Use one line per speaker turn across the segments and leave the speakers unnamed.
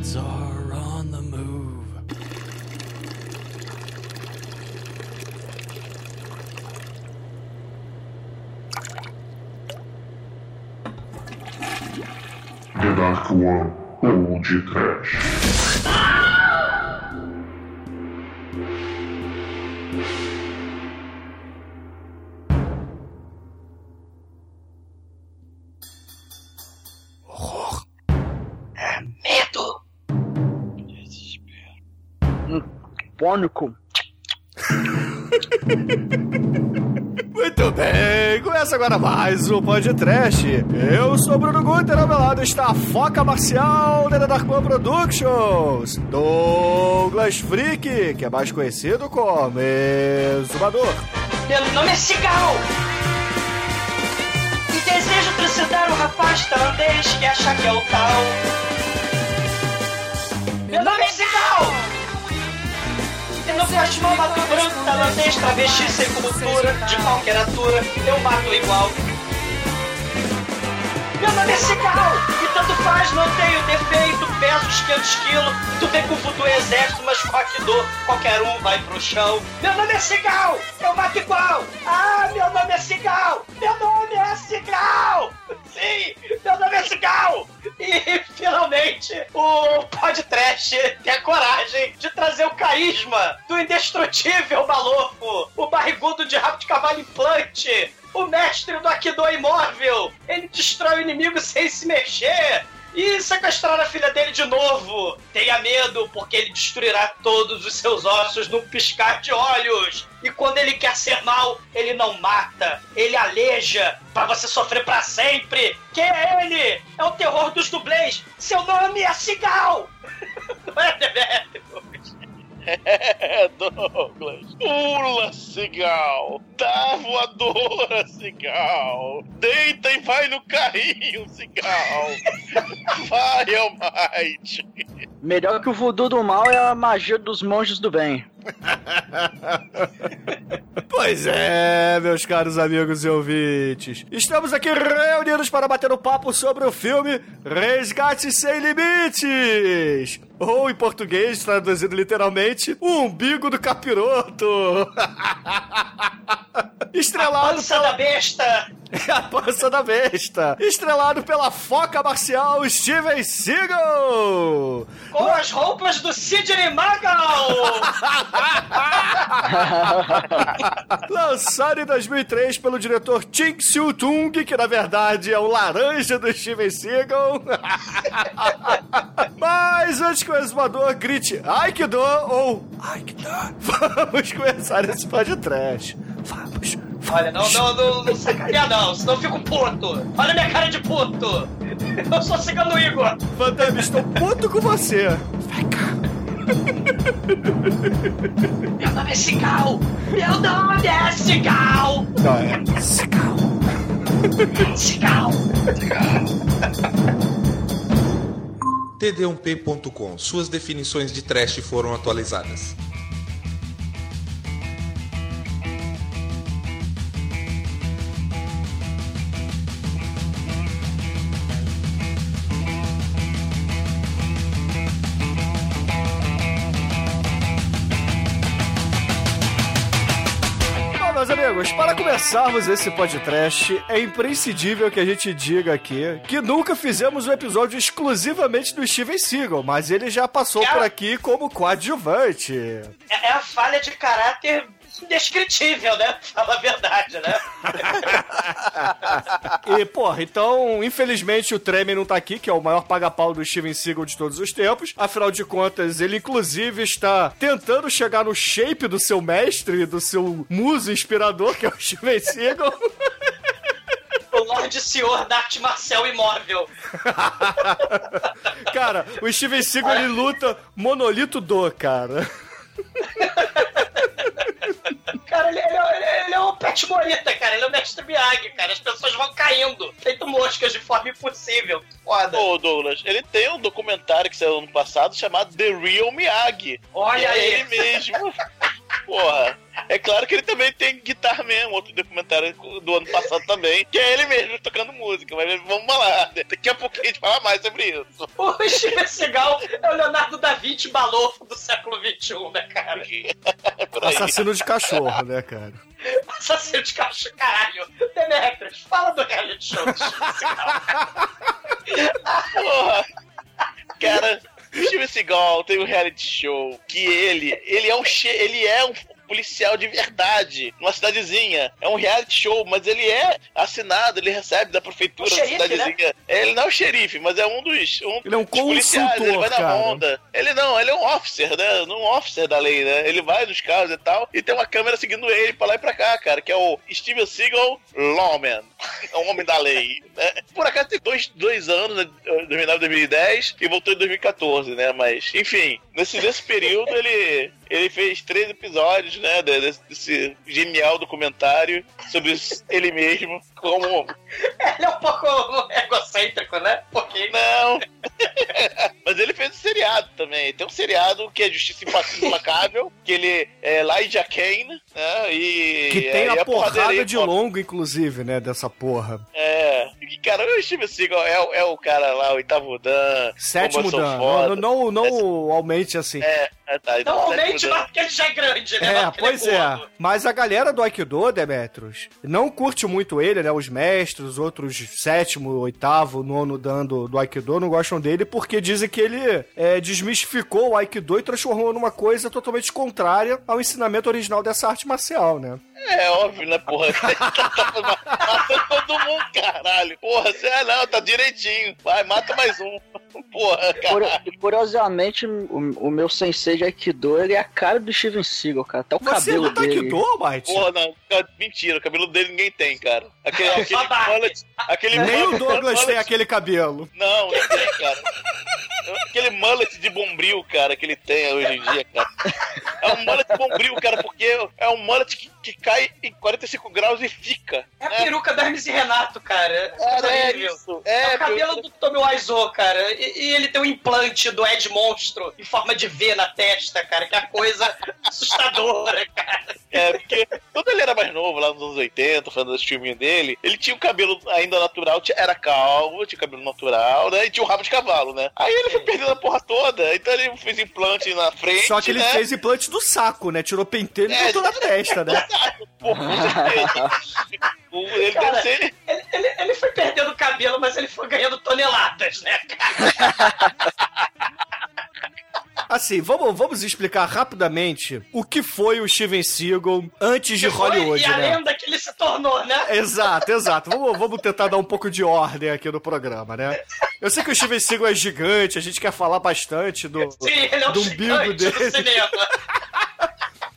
gods are on the move.
The Dark One Old Trash.
Muito bem, começa agora mais um podcast. Eu sou Bruno Guter, ao meu lado está a Foca Marcial da Darkman Productions, Douglas Freak, que é mais conhecido como Exumador.
Meu nome é Cigal! E desejo trucidar o rapaz tailandês que acha que é o tal. E no faz mal mato branco, tailandês, travesti, sem cultura, de qualquer altura, eu mato igual. Meu nome é Cigal! E tanto faz, não tenho defeito, peso uns 500 quilos, tu vem com o futuro exército, mas qualquer dor, qualquer um vai pro chão. Meu nome é Cigal! Eu mato igual! Ah, meu nome é Cigal! Meu nome é Cigal! Sim, meu nome é Cigal! E finalmente o podcast tem a coragem de trazer o carisma do indestrutível Malofo, o barrigudo de rabo de cavalo implante, o mestre do Akido imóvel. Ele destrói o inimigo sem se mexer. E sequestrar a filha dele de novo. Tenha medo, porque ele destruirá todos os seus ossos num piscar de olhos. E quando ele quer ser mal, ele não mata, ele aleja pra você sofrer pra sempre. Quem é ele? É o terror dos dublês. Seu nome é Cigal. Não é, Demetrius?
É, Douglas. Pula, cigal. Dá voadora, cigal. Deita e vai no carrinho, cigal. Vai, Almighty.
Melhor que o voodoo do mal é a magia dos monges do bem.
Pois é, meus caros amigos e ouvintes. Estamos aqui reunidos para bater um papo sobre o filme Resgate Sem Limites. Ou, em português, traduzido literalmente, o umbigo do capiroto. Estrelado
Pança
pela...
da besta.
A pança da besta. Estrelado pela foca marcial Steven Seagal.
Com as roupas do Sidney Magal.
Lançado em 2003 pelo diretor Ching Siu Tung, que na verdade é o laranja do Steven Seagal. Mas antes que o exumador grite ai que dor ou ai que dor, vamos começar esse podcast. Vamos.
Olha, não, não, não, não sacaneia não, senão eu fico puto. Olha minha cara de puto. Eu sou cigano Igor.
Fantasma, estou puto com você.
Meu nome é Cigal. Meu nome é Cigal.
Não, é Seagal.
Cigal.
td1p.com. Suas definições de trash foram atualizadas.
Começarmos esse podcast, é imprescindível que a gente diga aqui que nunca fizemos um episódio exclusivamente do Steven Seagal, mas ele já passou por aqui como coadjuvante.
É, é a falha de caráter indescritível, né? Fala a verdade, né?
E, porra, então, infelizmente o Tremen não tá aqui, que é o maior paga-pau do Steven Seagal de todos os tempos. Afinal de contas, ele inclusive está tentando chegar no shape do seu mestre, do seu muso inspirador, que é o Steven Seagal.
O Lorde Senhor da arte marcial imóvel.
Cara, o Steven Seagal ele luta monolito do, cara.
Cara, ele, ele é- ele é- ele é o Pet Morita, cara. Ele é o mestre Miyagi, cara. As pessoas vão caindo, feito moscas de forma impossível. Foda.
Ô, Douglas, ele tem um documentário que saiu ano passado chamado The Real Miyagi.
Olha
E é
aí.
ele mesmo. Porra. É claro que ele também tem Guitar Man, outro documentário do ano passado também, que é ele mesmo tocando música, mas vamos lá. Daqui a pouquinho a gente fala mais sobre isso.
O Steven Seagal é o Leonardo da Vinci balofo do século XXI, né, cara?
Assassino de cachorro, né, cara?
Assassino de cachorro, caralho. Demetrius, fala do reality show do Steven Seagal.
Porra. Cara, Steven Seagal tem um reality show que ele, ele é um ele é um policial de verdade, numa cidadezinha. É um reality show, mas ele é assinado, ele recebe da prefeitura
O
da
xerife,
cidadezinha. Ele não é o xerife, mas é um dos. Um
Ele é um
dos policiais, ele vai na
cara.
onda. Ele não, ele é um officer, né? Um officer da lei, né? Ele vai nos carros e tal, e tem uma câmera seguindo ele pra lá e pra cá, cara, que é o Steven Seagal Lawman. É um homem da lei. Né? Por acaso tem dois, dois anos, né? 2009 2010, e voltou em 2014, né? Mas, enfim, nesse, nesse período ele, ele fez três episódios, né? de- Desse, desse genial documentário sobre ele mesmo, como.
Ele é um pouco egocêntrico, né? Pouquinho.
Não! Mas ele fez um seriado também. Tem um seriado que é Justiça Implacável, que ele é Elijah Kane, né? E.
Que tem
e
a porrada de longo, inclusive, né, dessa porra.
É. E, cara, o Steven Seagal é, o- é o cara lá, o oitavo Dan.
Sétimo
eu
Dan.
foda.
Não, não, não aumente assim.
É, é, tá. então,
Normalmente, porque ele já é grande, né?
É,
porque
pois é.
gordo.
Mas a galera do Aikido, Demetrius, não curte muito ele, né? Os mestres, os outros sétimo, oitavo, nono dan do, do Aikido não gostam dele porque dizem que ele é, desmistificou o Aikido e transformou numa coisa totalmente contrária ao ensinamento original dessa arte marcial, né?
É óbvio, né, porra? tá matando todo mundo, caralho. Porra, você é não, tá direitinho. Vai, mata mais um. Porra, caralho.
e curiosamente, o, o meu sensei de Aikido, ele é a cara do Steven Seagal, cara. Até o
Você
cabelo
luta
dele.
Aikido, Mike?
Porra, não, mentira, o cabelo dele ninguém tem, cara. Aquele, aquele mullet, aquele
Nem o
mullet-
Douglas tem
mullet-
aquele cabelo.
Não, não tem, cara. Aquele mullet de bombril, cara, que ele tem hoje em dia, cara. É um mullet de bombril, cara, porque é um mullet que, que cai em 45 graus e fica.
É a
né?
peruca da Hermes e Renato, cara. É
Cara, é
horrível.
isso.
É
É,
o cabelo do Tommy Wiseau, cara. E, e ele tem um implante do Ed Monstro em forma de V na testa, cara, que é a coisa assustadora, cara.
É, porque quando ele era mais novo, lá nos anos 80, fazendo esse filminho dele, ele tinha o cabelo ainda natural, era calvo, tinha cabelo natural, né? E tinha o rabo de cavalo, né? Aí ele foi perdendo a porra toda, então ele fez implante na frente.
Só que ele
né?
fez implante do saco, né? Tirou pentelho e
É.
botou na testa, né?
O- ele
Cara,
deve ser.
Ele, ele- ele foi perdendo cabelo, mas ele foi ganhando toneladas, né, cara?
Assim, vamos, vamos explicar rapidamente o que foi o Steven Seagal antes de Hollywood,
e a
né?
lenda que ele se tornou, né?
Exato, exato. Vamos, vamos tentar dar um pouco de ordem aqui no programa, né? Eu sei que o Steven Seagal é gigante, a gente quer falar bastante do,
Sim, ele é um
do umbigo
gigante do
dele.
cinema.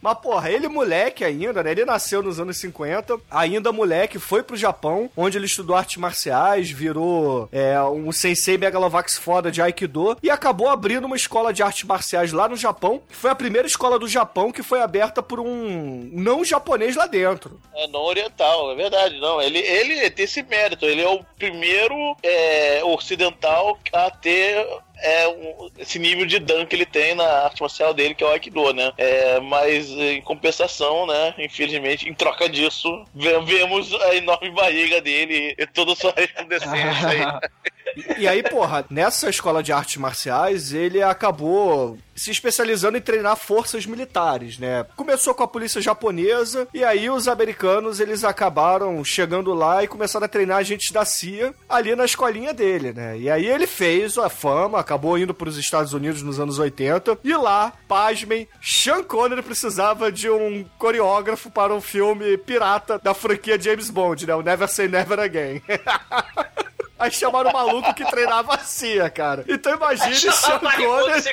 Mas, porra, ele moleque ainda, né? Ele nasceu nos anos 50, ainda moleque, foi pro Japão, onde ele estudou artes marciais, virou é, um sensei megalovax foda de Aikido e acabou abrindo uma escola de artes marciais lá no Japão, que foi a primeira escola do Japão que foi aberta por um não japonês lá dentro.
É não oriental, é verdade, não. Ele, ele tem esse mérito, ele é o primeiro é, ocidental a ter é, um- esse nível de dan que ele tem na arte marcial dele, que é o Aikido, né? É, mas em compensação, né? Infelizmente, em troca disso, ve- vemos a enorme barriga dele e toda sua resplandecência aí.
E aí, porra, nessa escola de artes marciais, ele acabou se especializando em treinar forças militares, né? Começou com a polícia japonesa e aí os americanos, eles acabaram chegando lá e começaram a treinar agentes da CIA ali na escolinha dele, né? E aí ele fez a fama, acabou indo para os Estados Unidos nos anos 80 e lá, pasmem, Sean Connery precisava de um coreógrafo para um filme pirata da franquia James Bond, né? O Never Say Never Again. Aí chamaram o maluco que treinava a CIA, cara. Então imagine Sean Connery.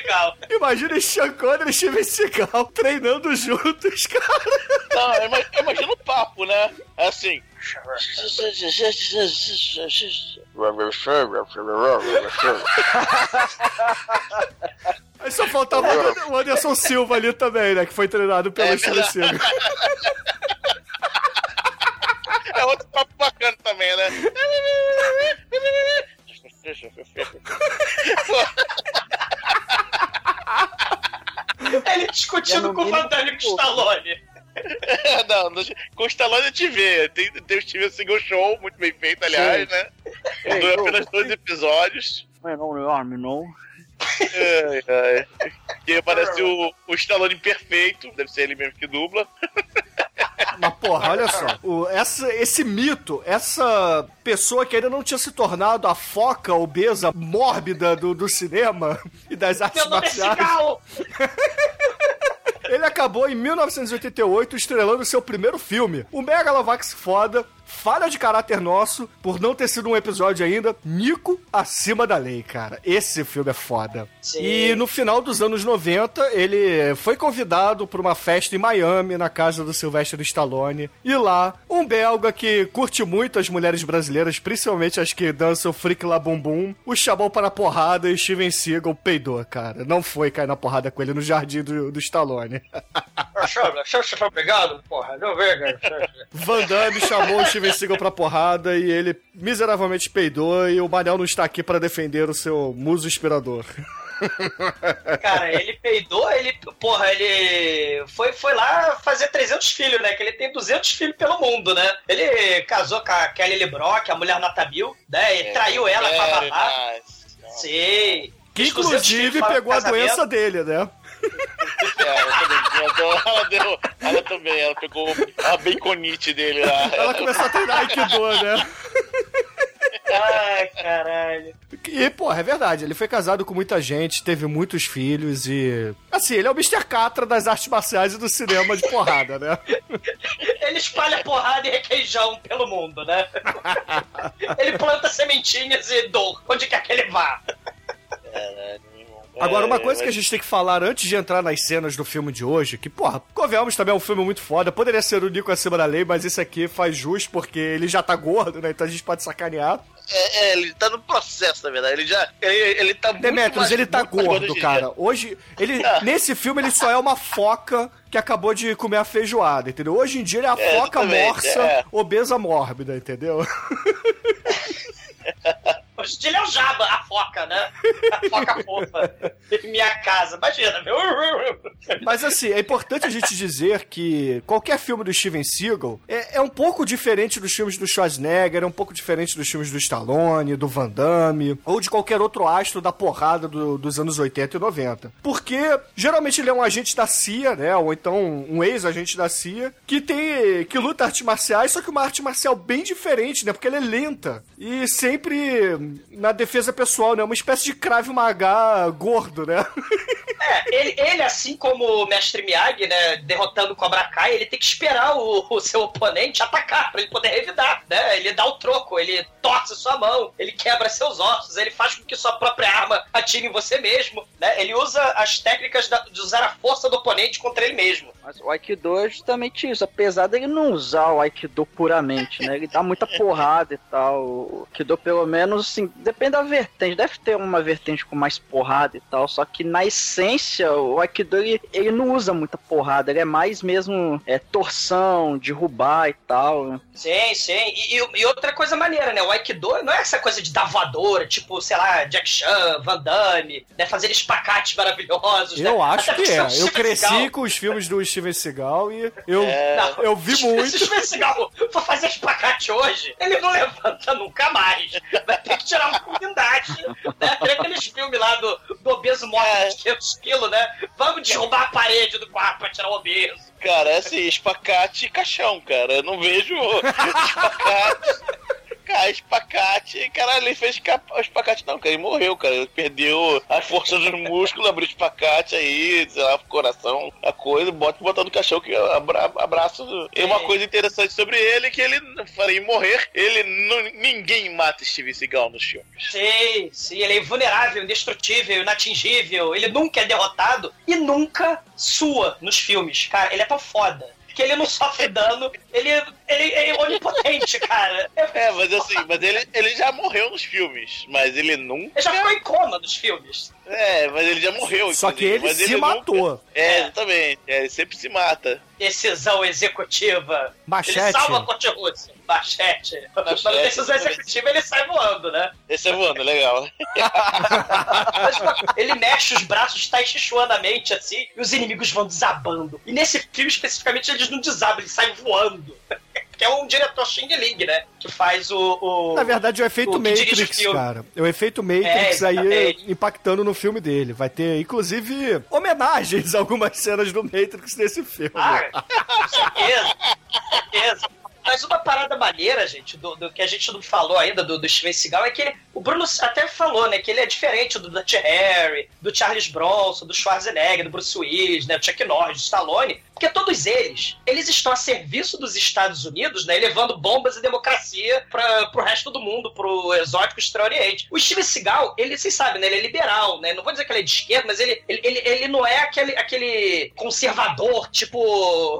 Imagine Sean Connery e Steven Seagal treinando juntos, cara.
Não, eu ima- eu imagino o papo, né? É assim.
Aí só faltava o Anderson Silva ali também, né? Que foi treinado pelo
É
Steven Seagal.
É outro papo bacana também, né?
Ele discutindo com o
mínimo,
Van Damme e com o
pô.
Stallone.
não, não, com o Stallone eu te vê. Tem, tem o Steven Seagal Show, muito bem feito, aliás, né?
Ei,
apenas dois episódios.
Não é não, não é arme, não.
Ai, ai. E aparece o, o Stallone perfeito, deve ser ele mesmo que dubla.
Mas, porra, olha só. O, essa, esse mito, essa pessoa que ainda não tinha se tornado a foca obesa mórbida do, do cinema e das artes
Meu
marciais. Ele acabou em 1988 estrelando seu primeiro filme, o Megalovax Foda, falha de caráter nosso, por não ter sido um episódio ainda, Nico acima da lei, cara. Esse filme é foda.
Sim.
E no final dos anos 90, ele foi convidado para uma festa em Miami, na casa do Sylvester Stallone. E lá, um belga que curte muito as mulheres brasileiras, principalmente as que dançam freak lá bum bum, o chamou para a porrada e Steven Seagal peidou, cara. Não foi cair na porrada com ele no jardim do, do Stallone.
Chama, chama, chama, obrigado, porra. Não vê, cara.
Van Damme chamou o Steven Seagal pra porrada e ele miseravelmente peidou e o Manel não está aqui para defender o seu muso inspirador.
Cara, ele peidou, ele, porra, ele foi, foi lá fazer 300 filhos, né? Que ele tem 200 filhos pelo mundo, né? Ele casou com a Kelly LeBrock, a mulher nota mil, né? E traiu ela com a babá.
nice.
Sim.
Que
Os 200
inclusive pegou a doença dele, né?
É, ela também, ela deu, ela deu- ela também, ela pegou a baconite dele lá.
Ela começou a treinar Aikido, né?
Ai, caralho.
E, porra, é verdade. Ele foi casado com muita gente, teve muitos filhos e. Assim, ele é o Mr. Catra das artes marciais e do cinema de porrada, né?
Ele espalha porrada e requeijão pelo mundo, né? Ele planta sementinhas e dor, onde quer que ele vá.
Agora, uma
É,
coisa que a gente tem que falar antes de entrar nas cenas do filme de hoje, que, porra, Convenhamos também é um filme muito foda. Poderia ser o Nico acima da lei, mas esse aqui faz jus porque ele já tá gordo, né? Então a gente pode sacanear.
É, é, ele tá no processo, na verdade. Ele já. Ele, ele tá muito
Demetrius,
mais-
ele tá gordo, cara. Hoje, ele,
Ah.
nesse filme, ele só é uma foca que acabou de comer a feijoada, entendeu? Hoje em dia ele é a
É,
foca morsa,
é.
obesa mórbida, entendeu?
Hoje em dia ele é o Jabba, foca, né? A foca fofa. Minha casa, imagina, meu.
Mas assim, é importante a gente dizer que qualquer filme do Steven Seagal é, é um pouco diferente dos filmes do Schwarzenegger, é um pouco diferente dos filmes do Stallone, do Van Damme, ou de qualquer outro astro da porrada do- dos anos 80 e 90. Porque geralmente ele é um agente da CIA, né? Ou então um ex-agente da CIA, que tem. que luta artes marciais, só que uma arte marcial bem diferente, né? Porque ela é lenta. E sempre na defesa pessoal, né? Uma espécie de Krav Maga gordo, né?
É, ele, ele, assim como o Mestre Miyagi, né, derrotando o Cobra Kai, ele tem que esperar o, o seu oponente atacar pra ele poder revidar, né? Ele dá o troco, ele torce sua mão, ele quebra seus ossos, ele faz com que sua própria arma atire em você mesmo, né? Ele usa as técnicas da- de usar a força do oponente contra ele mesmo.
Mas o Aikido é justamente isso. Apesar dele não usar o Aikido puramente, né? Ele dá muita porrada e tal. O Aikido, pelo menos, assim, depende da vertente. Deve ter uma vertente com mais porrada e tal. Só que na essência, o Aikido ele, ele não usa muita porrada. Ele é mais mesmo é, torção, derrubar e tal.
Sim, sim. E, e- e outra coisa maneira, né? O Aikido não é essa coisa de dar voadora, tipo, sei lá, Jack Chan, Van Damme, né? Fazer espacates maravilhosos, né?
Eu acho
Até
que é. Eu cresci
Seagal-
com os filmes do Steven Seagal e eu,
Não,
eu vi muito.
Se o Steven Seagal for fazer espacate hoje, ele não levanta nunca mais. Vai ter que tirar uma comunidade. Né? Aqueles filmes lá do, do obeso morto
É.
de 500 quilos, né? Vamos derrubar a parede do quarto pra tirar o obeso.
Cara, é assim, espacate e caixão, cara. Eu não vejo espacate. Cara, espacate. Caralho, ele fez capa- espacate, não, cara. Ele morreu, cara. Ele perdeu a força dos músculos, abriu espacate aí, sei lá, coração, a coisa, bota botando no caixão que abra, abraço. E uma
Sim.
coisa interessante sobre ele é que ele, falei, morrer, ele não, ninguém mata Steve Seagal nos filmes.
Sim, sim, ele é invulnerável, indestrutível, inatingível. Ele nunca é derrotado e nunca sua nos filmes. Cara, ele é tão foda que ele não sofre dano, ele, ele, ele é onipotente. Cara.
É, mas assim, mas ele, ele já morreu nos filmes, mas ele nunca.
Ele já ficou em coma nos filmes.
É, mas ele já morreu.
Só que
inclusive,
ele
mas
se
nunca-
matou.
É, exatamente. É, ele sempre se mata.
Decisão executiva.
Machete.
Ele salva a Corte Rússia. Machete. Mas na decisão executiva ele sai voando, né?
Esse é voando, legal.
Mas, ele mexe os braços Tai Chuanamente, assim, e os inimigos vão desabando. E nesse filme, especificamente, eles não desabam, eles saem voando. Que é um diretor Xing Ling, né? Que faz o. o-
Na verdade, é o efeito
o
Matrix,
o
cara. É o efeito Matrix
É,
aí impactando no filme dele. Vai ter, inclusive, homenagens a algumas cenas do Matrix nesse filme.
Ah, com certeza. Com certeza. Mas uma parada maneira, gente, do, do que a gente não falou ainda do, do Steven Seagal é que ele, o Bruno até falou, né, que ele é diferente do Dutch Harry, do Charles Bronson, do Schwarzenegger, do Bruce Willis, né, do Chuck Norris, do Stallone, porque todos eles, eles estão a serviço dos Estados Unidos, né, levando bombas e democracia para pro resto do mundo, pro exótico Extremo Oriente. O Steven Seagal, ele, vocês sabem, né, ele é liberal, né, não vou dizer que ele é de esquerda, mas ele, ele, ele, ele não é aquele, aquele conservador, tipo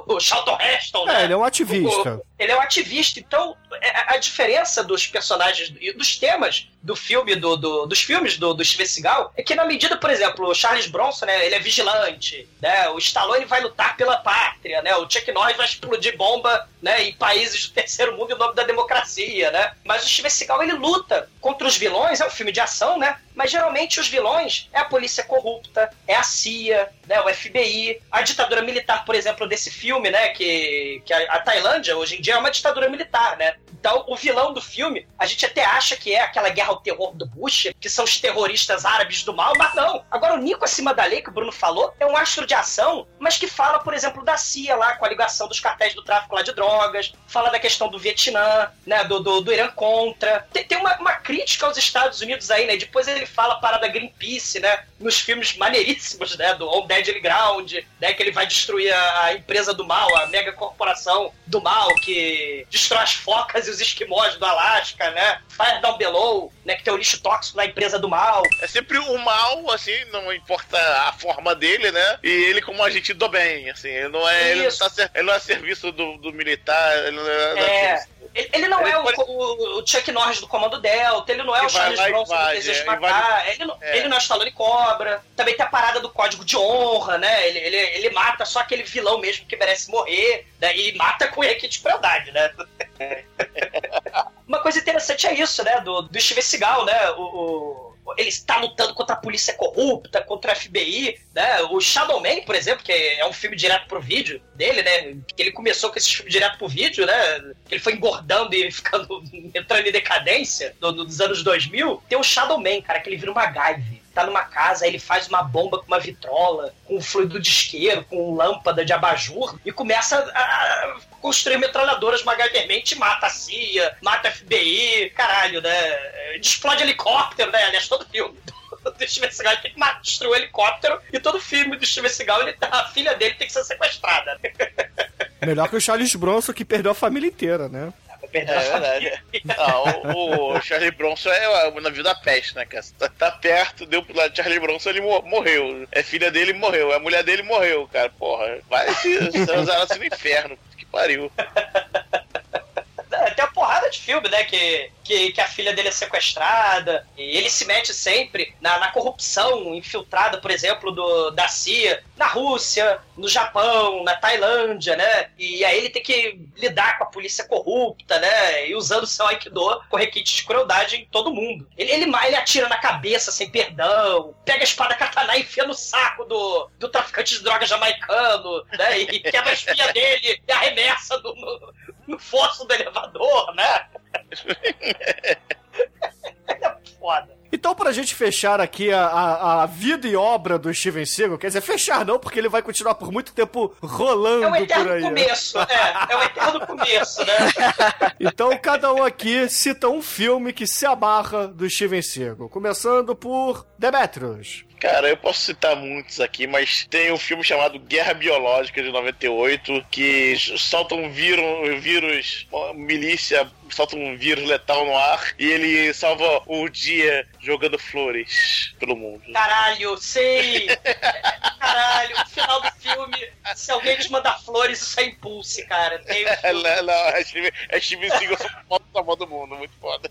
o Charlton Heston, né?
É, ele é um ativista.
O- Ele é um ativista, então é- a diferença dos personagens e dos temas do filme, do, do- dos filmes do, do Steven Seagal, é que na medida, por exemplo, o Charles Bronson, né, ele é vigilante, né, o Stallone vai lutar pela pátria, né, o Chuck Norris vai explodir bomba, né, em países do terceiro mundo em nome da democracia, né, mas o Steven Seagal, ele luta contra os vilões, é um filme de ação, né, mas geralmente os vilões é a polícia corrupta, é a CIA, né, o FBI, a ditadura militar, por exemplo, desse filme, né, que, que a, a Tailândia hoje em dia é uma ditadura militar, né? Então, o vilão do filme, a gente até acha que é aquela guerra ao terror do Bush, que são os terroristas árabes do mal, mas não. Agora, o Nico acima da lei, que o Bruno falou, é um astro de ação, mas que fala, por exemplo, da CIA lá, com a ligação dos cartéis do tráfico lá de drogas, fala da questão do Vietnã, né, do, do, do Irã contra. Tem, tem uma, uma crítica aos Estados Unidos aí, né? Depois ele fala a parada Greenpeace, né? Nos filmes maneiríssimos, né? Do On Deadly Ground, né? Que ele vai destruir a, a empresa do mal, a mega corporação do mal, que destrói as focas e os esquimós do Alasca, né? Fire Down Below, né? Que tem o lixo tóxico na empresa do mal.
É sempre o mal, assim, não importa a forma dele, né? E ele como agente do bem, assim, ele não é, ele não, tá, ele não é serviço do, do militar, ele não é,
É. Ele, ele não
Ele
é o,
pode-
o- o Chuck Norris do Comando Delta, ele não é
Que
o Charles Bronson do Desejo de
é,
Matar, ele, não,
É.
ele não é o Stallone Cobra. Também tem a parada do código de honra, né? Ele, ele, ele mata só aquele vilão mesmo que merece morrer, né? E mata com requinte de crueldade, né? Uma coisa interessante é isso, né? Do, do Steven Seagal, né? O, o- ele está lutando contra a polícia corrupta, contra a FBI, né? O Shadow Man, por exemplo, que é um filme direto pro vídeo dele, né? Ele começou com esse filme direto pro vídeo, né? Ele foi engordando e ficando entrando em decadência no- nos anos 2000. Tem o Shadow Man, cara, que ele vira uma MacGyver. Tá numa casa, aí ele faz uma bomba com uma vitrola, com um fluido de isqueiro, com lâmpada de abajur e começa a, a construir metralhadoras MacGyvermente e mata a CIA, mata a FBI, caralho, né? Explode helicóptero, né? Aliás, todo filme do Steven Seagal tem que destruir o helicóptero e todo filme do Steven Seagal, ele, tá- a filha dele tem que ser sequestrada.
Melhor que o Charles Bronson, que perdeu a família inteira, né?
Perdeu
É
a
verdade. Não, o, o Charlie Bronson é o navio da peste, né, cara? Tá, tá perto, deu pro lado de Charlie Bronson, ele mo- morreu. É filha dele morreu, a mulher dele morreu, cara. Porra, vai se transar no inferno. Que pariu.
Porrada de filme, né? Que, que, que a filha dele é sequestrada. E ele se mete sempre na, na corrupção infiltrada, por exemplo, do, da CIA na Rússia, no Japão, na Tailândia, né? E aí ele tem que lidar com a polícia corrupta, né? E usando seu Aikido com requinte de crueldade em todo mundo. Ele, ele, ele atira na cabeça sem perdão, pega a espada katana e enfia no saco do, do traficante de drogas jamaicano, né? E quebra a espinha dele e arremessa no, no fosso do elevador, né? é foda.
Então, pra gente fechar aqui a, a, a vida e obra do Steven Seagal, quer dizer, fechar não, porque ele vai continuar por muito tempo rolando
É um
por
eterno
aí. né?
começo, é. É um eterno começo, né?
Então, cada um aqui cita um filme que se amarra do Steven Seagal. Começando por Demetrius.
Cara, eu posso citar muitos aqui, mas tem um filme chamado Guerra Biológica de 98 que solta um vírus, um vírus, milícia solta um vírus letal no ar e ele salva o dia jogando flores pelo mundo.
Caralho, sei! Caralho, no final do filme, se alguém te mandar flores, isso é impulse, cara. Tem um
não, não, é Steven, é Seagal foda salvando do mundo, muito foda.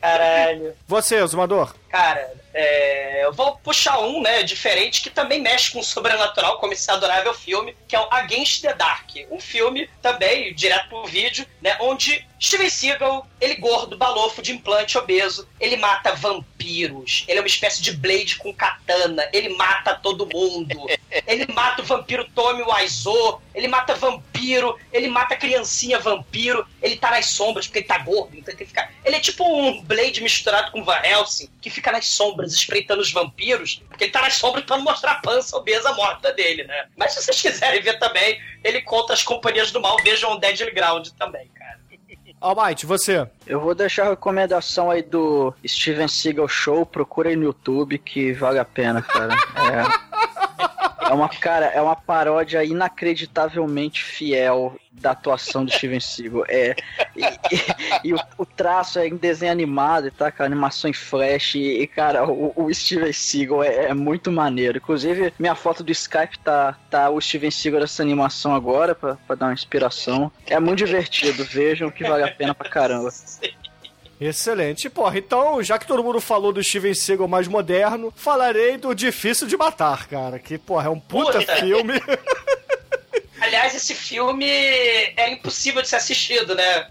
Caralho.
Você, Zumador.
Cara, é, eu vou puxar um, né, diferente, que também mexe com o sobrenatural, como esse adorável filme, que é o Against the Dark. Um filme também, direto pro vídeo, né, onde Steven Seagal, ele gordo, balofo, de implante, obeso, ele mata vampiros. Ele é uma espécie de Blade com katana. Ele mata todo mundo. Ele mata o vampiro Tommy Wiseau. Ele mata vampiro. Ele mata criancinha vampiro. Ele tá nas sombras porque ele tá gordo. Então ele, tem que ficar... ele é tipo um Blade misturado com Van Helsing, que fica nas sombras espreitando os vampiros. Porque ele tá nas sombras pra não mostrar a pança obesa morta dele, né? Mas se vocês quiserem ver também, ele conta as companhias do mal. Vejam o Deadly Ground também, cara.
Almighty, você.
Eu vou deixar a recomendação aí do Steven Seagal Show, procura aí no YouTube que vale a pena, cara. É, é uma, cara, é uma paródia inacreditavelmente fiel da atuação de Steven Seagal. É, e, e- e o, o traço é em desenho animado, tá? Com animação em flash. E, cara, o, o Steven Seagal é, é muito maneiro. Inclusive, minha foto do Skype tá, tá o Steven Seagal dessa animação agora, pra, pra dar uma inspiração. É muito divertido, vejam que vale a pena pra caramba.
Excelente. Porra, então, já que todo mundo falou do Steven Seagal mais moderno, falarei do Difícil de Matar, cara. Que, porra, é um puta
Puta.
filme.
Aliás, esse filme é impossível de ser assistido, né?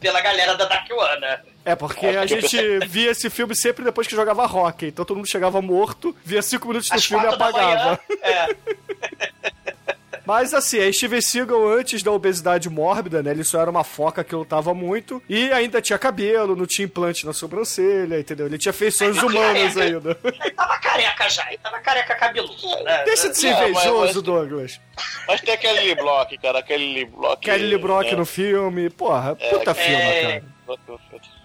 Pela galera da Dark One, né?
É, porque a gente via esse filme sempre depois que jogava rock. Então todo mundo chegava morto, via cinco minutos do
Às
filme e apagava.
manhã. É.
Mas assim, a Steven Seagal antes da obesidade mórbida, né? Ele só era uma foca que lutava muito. E ainda tinha cabelo, não tinha implante na sobrancelha, entendeu? Ele tinha feições humanas
careca.
ainda.
Ele tava careca já, ele tava careca cabeludo, né?
Deixa de ser
Não,
invejoso,
mas-
Douglas.
Mas tem aquele Lee Block, cara, aquele Lee Block.
Kelly Lee Brock
né?
no filme. Porra, puta
é-
filme, cara.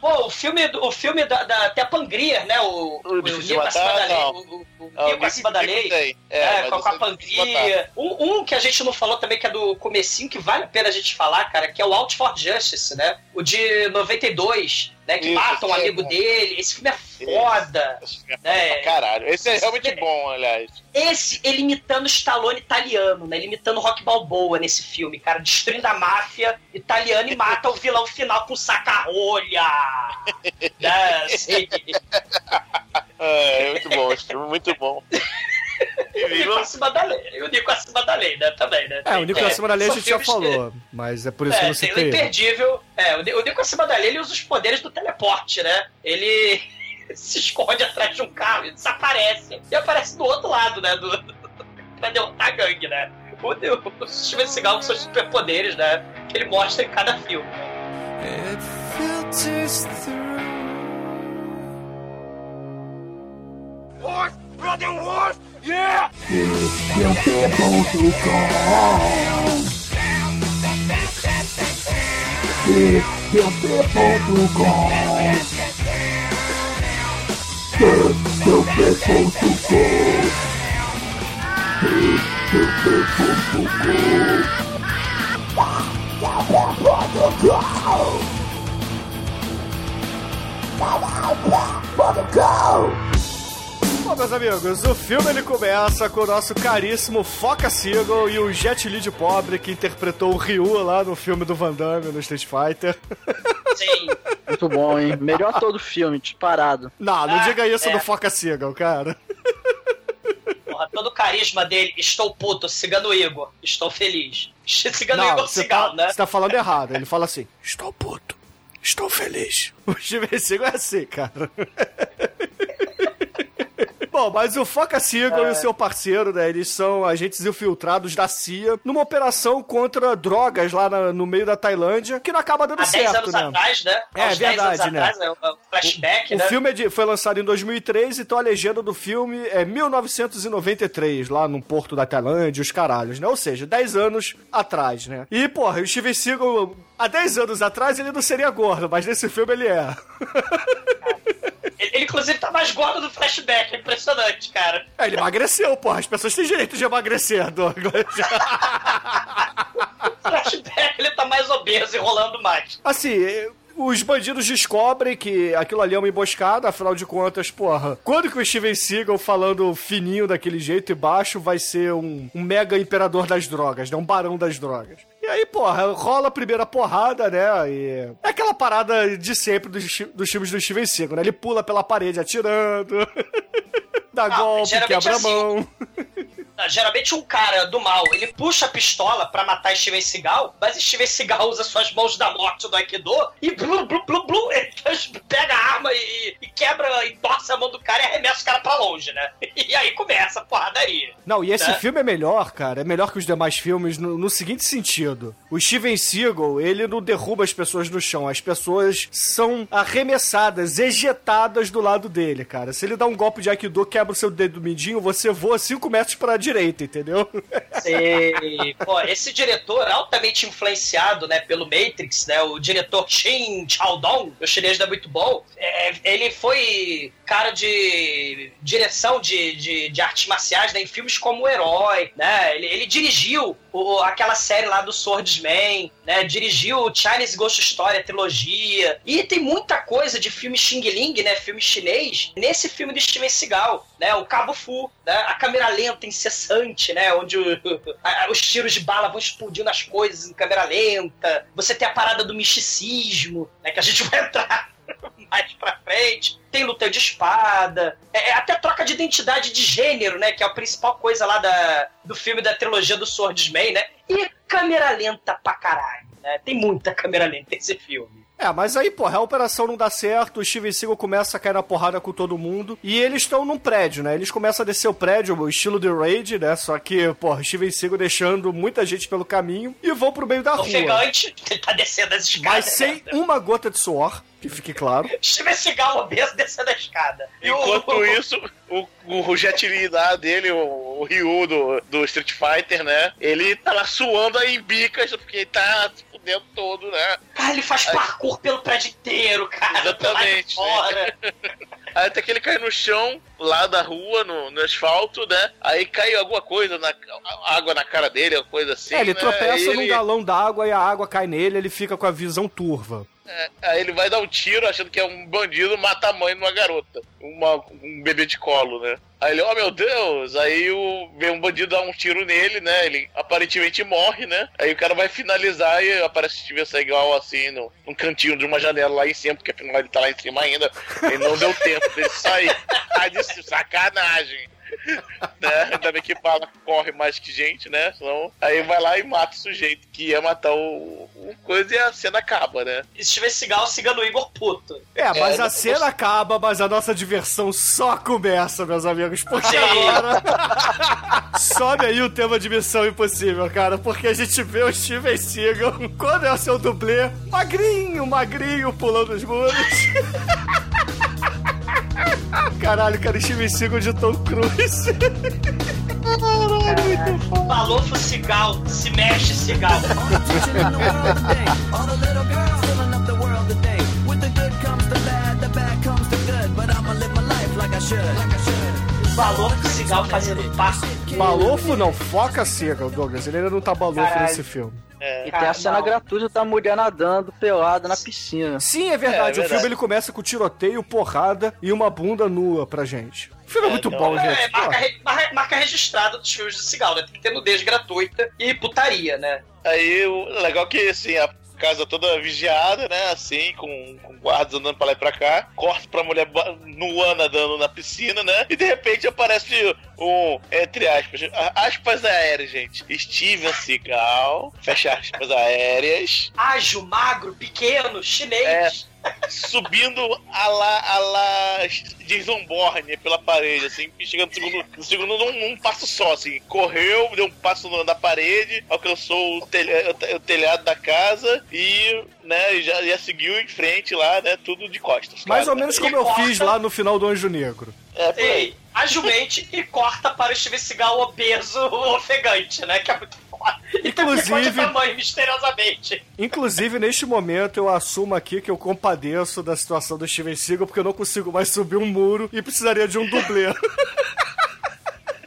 Pô, o filme, do- o filme da, da Teppan Grier, né? O, o,
O
da
não.
O, o
Ah, o
Nico acima da lei.
tem.
É,
É,
com, com a
esse é
Pangria. Um, um que a gente não falou também, que é do comecinho, que vale a pena a gente falar, cara, que é o Out for Justice, né? O de 92, né? Que
Isso,
mata um
esse é
amigo
bom.
dele. Esse filme é foda.
É.
É.
Caralho, esse é realmente bom, aliás.
Esse, ele imitando Stallone italiano, né? Ele imitando Rock Balboa nesse filme, cara. Destruindo a máfia italiana e mata o vilão final com saca-rolha. né? Assim.
É, é muito bom esse filme, muito bom.
E o Nico acima da lei. E o Nico acima da lei, né? Também, né?
É, o Nico acima da lei a gente já falou. Mas é por isso que eu
É,
não
o
citei. ele.
imperdível. É, o Ni- o Nico acima da lei ele usa os poderes do teleporte, né? Ele se esconde atrás de um carro e desaparece. E aparece do outro lado, né? Do, pra derrotar a gangue, né? O, o Steven Seagal com seus superpoderes, né? Que ele mostra em cada filme. Horse, brother horse, yeah! It's go!
Bom, meus amigos, o filme ele começa com o nosso caríssimo Foca Seagal e o Jet Li de pobre que interpretou o Ryu lá no filme do Van Damme no Street Fighter.
Sim.
Muito bom, hein? Melhor todo filme, disparado.
Não, não
Ah,
diga isso
é.
do Foca Seagal, cara.
Porra, todo o carisma dele. Estou puto, cigano Igor. Estou feliz. Cigano
Não,
Igor
você
Cigal,
tá,
né?
você tá falando errado. Ele fala assim: Estou puto, estou feliz. O Steven Seagal é assim, cara. Bom, mas o Foca Seagal e o seu parceiro, né, eles são agentes infiltrados da CIA numa operação contra drogas lá na- no meio da Tailândia, que não acaba dando
Há 10
certo,
anos
né?
atrás, né?
É,
10
verdade,
anos
né?
atrás, é um flashback,
O
né?
filme é de- foi lançado em 2003, então a legenda do filme é 1993, lá no porto da Tailândia, os caralhos, né? Ou seja, 10 anos atrás, né? E, porra, o Steven Seagal, há 10 anos atrás ele não seria gordo, mas nesse filme ele é.
Ele, ele, inclusive, tá mais gordo no flashback. É impressionante, cara.
É, ele emagreceu, porra. As pessoas têm direito de emagrecer, Douglas.
flashback, ele tá mais obeso e rolando mais.
Assim, os bandidos descobrem que aquilo ali é uma emboscada, afinal de contas, porra, quando que o Steven Seagal falando fininho daquele jeito e baixo vai ser um, um mega imperador das drogas, né? Um barão das drogas. Aí, porra, rola a primeira porrada, né? E é aquela parada de sempre dos, dos filmes do Steven Seagal, né? Ele pula pela parede atirando, dá ah, golpe, quebra a assim, mão.
geralmente um cara do mal, ele puxa a pistola para matar Steven Seagal, mas Steven Seagal usa suas mãos da morte do Aikido e blu, blu, blu, blu, ele pega a arma e, e, quebra e torce a mão do cara e arremessa o cara pra longe, né? E aí começa a porradaria.
Não, e esse né? filme é melhor, cara, é melhor que os demais filmes no, no seguinte sentido. O Steven Seagal, ele não derruba as pessoas no chão, as pessoas são arremessadas, ejetadas do lado dele, cara. Se ele dá um golpe de Aikido, quebra o seu dedo mindinho, você voa 5 metros pra direita direita, entendeu?
Sei. Pô, esse diretor altamente influenciado, né, pelo Matrix, né, o diretor Shin Chaodong, o chinês da muito bom, é, ele foi cara de direção de, de, de, artes marciais né, em filmes como O Herói, né? Ele, ele dirigiu o, aquela série lá do Swordsman, né? Dirigiu Chinese Ghost Story, a trilogia. E tem muita coisa de filme Xing Ling, né? Filme chinês, nesse filme do Steven Seagal, né? O Cabo Fu, né? A câmera lenta, incessante, né? Onde o, a, os tiros de bala vão explodindo as coisas em câmera lenta. Você tem a parada do misticismo, né? Que a gente vai entrar mais pra frente. Tem luta de espada. É, é, até troca de identidade de gênero, né? Que é a principal coisa lá da, do filme da trilogia do Swordsman, né? E câmera lenta pra caralho, né? Tem muita câmera lenta nesse filme.
É, mas aí, porra, a operação não dá certo, o Steven Seagal começa a cair na porrada com todo mundo, e eles estão num prédio, né? Eles começam a descer o prédio, o estilo de Raid, né? Só que, porra, Steven Seagal deixando muita gente pelo caminho e vão pro meio da rua.
Ofegante, ele tá descendo as escadas.
Mas sem né? uma gota de suor, que fique claro.
Steven Seagal obeso descendo a escada.
Enquanto o... isso, o, o jet lá dele, o, o Ryu do, do Street Fighter, né? Ele tá lá suando em bicas, porque ele tá dentro todo, né?
Cara, ele faz Aí... parkour pelo prédio inteiro, cara.
Exatamente. Fora. Aí até que ele cai no chão, lá da rua, no, no asfalto, né? Aí cai alguma coisa, na, água na cara dele, alguma coisa assim.
É, ele
né?
tropeça ele... num galão d'água e a água cai nele, ele fica com a visão turva.
É, aí ele vai dar um tiro achando que é um bandido, mata a mãe numa garota. Uma, um bebê de colo, né? Aí ele, oh meu Deus! Aí o, vem um bandido dar um tiro nele, né? Ele aparentemente morre, né? Aí o cara vai finalizar e aparece Steven Seagal assim, no, num cantinho de uma janela lá em cima, porque afinal ele tá lá em cima ainda. E não deu tempo dele sair. Tá de sacanagem né? Ainda bem que bala corre mais que gente, né? Senão, aí vai lá e mata o sujeito que ia matar o, o coisa e a cena acaba, né?
E se tivesse cigarro, siga no Igor puto.
É, mas é, a cena posso... acaba, mas a nossa diversão só começa, meus amigos. Porque agora. Sobe aí o tema de Missão Impossível, cara. Porque a gente vê o Steven Seagal, quando é o seu dublê, magrinho, magrinho, pulando os muros. Caralho, cara, Steven Seagal de Tom Cruise.
Caralho, muito foda. Balofo cigal, se mexe cigal. Balofo cigal fazendo passo.
Balofo não, foca Seagal, Douglas. Ele ainda não tá balofo Caralho. nesse filme.
É. E tem a cena não. gratuita da mulher nadando pelada na piscina.
Sim, é verdade. É, é verdade. O filme ele começa com tiroteio, porrada e uma bunda nua pra gente. O filme é, é muito bom, é, gente.
É, marca, marca, registrada dos filmes de Cigal, né? Tem que ter nudez gratuita e putaria, né?
Aí, o legal que, assim, a casa toda vigiada, né? Assim, com, com guardas andando pra lá e pra cá. Corta pra mulher nua nadando na piscina, né? E de repente aparece um, entre aspas, aspas aéreas, gente. Steven Seagal, fecha aspas aéreas.
Ágil, magro, pequeno, chinês.
É subindo a lá, a lá Jason Bourne pela parede, assim, chegando no segundo, no segundo num, num, passo só, assim, correu, deu um passo na parede, alcançou o, telha, o telhado da casa e, né, já, já seguiu em frente lá, né, tudo de costas.
Mais ou menos como eu corta... fiz lá no final do Anjo Negro.
É, Ei, agilmente e corta para o Steven Seagal obeso ofegante, né, que é muito E
Inclusive-
tamanho, misteriosamente.
Inclusive, neste momento, eu assumo aqui que eu compadeço da situação do Steven Seagal, porque eu não consigo mais subir um muro e precisaria de um dublê.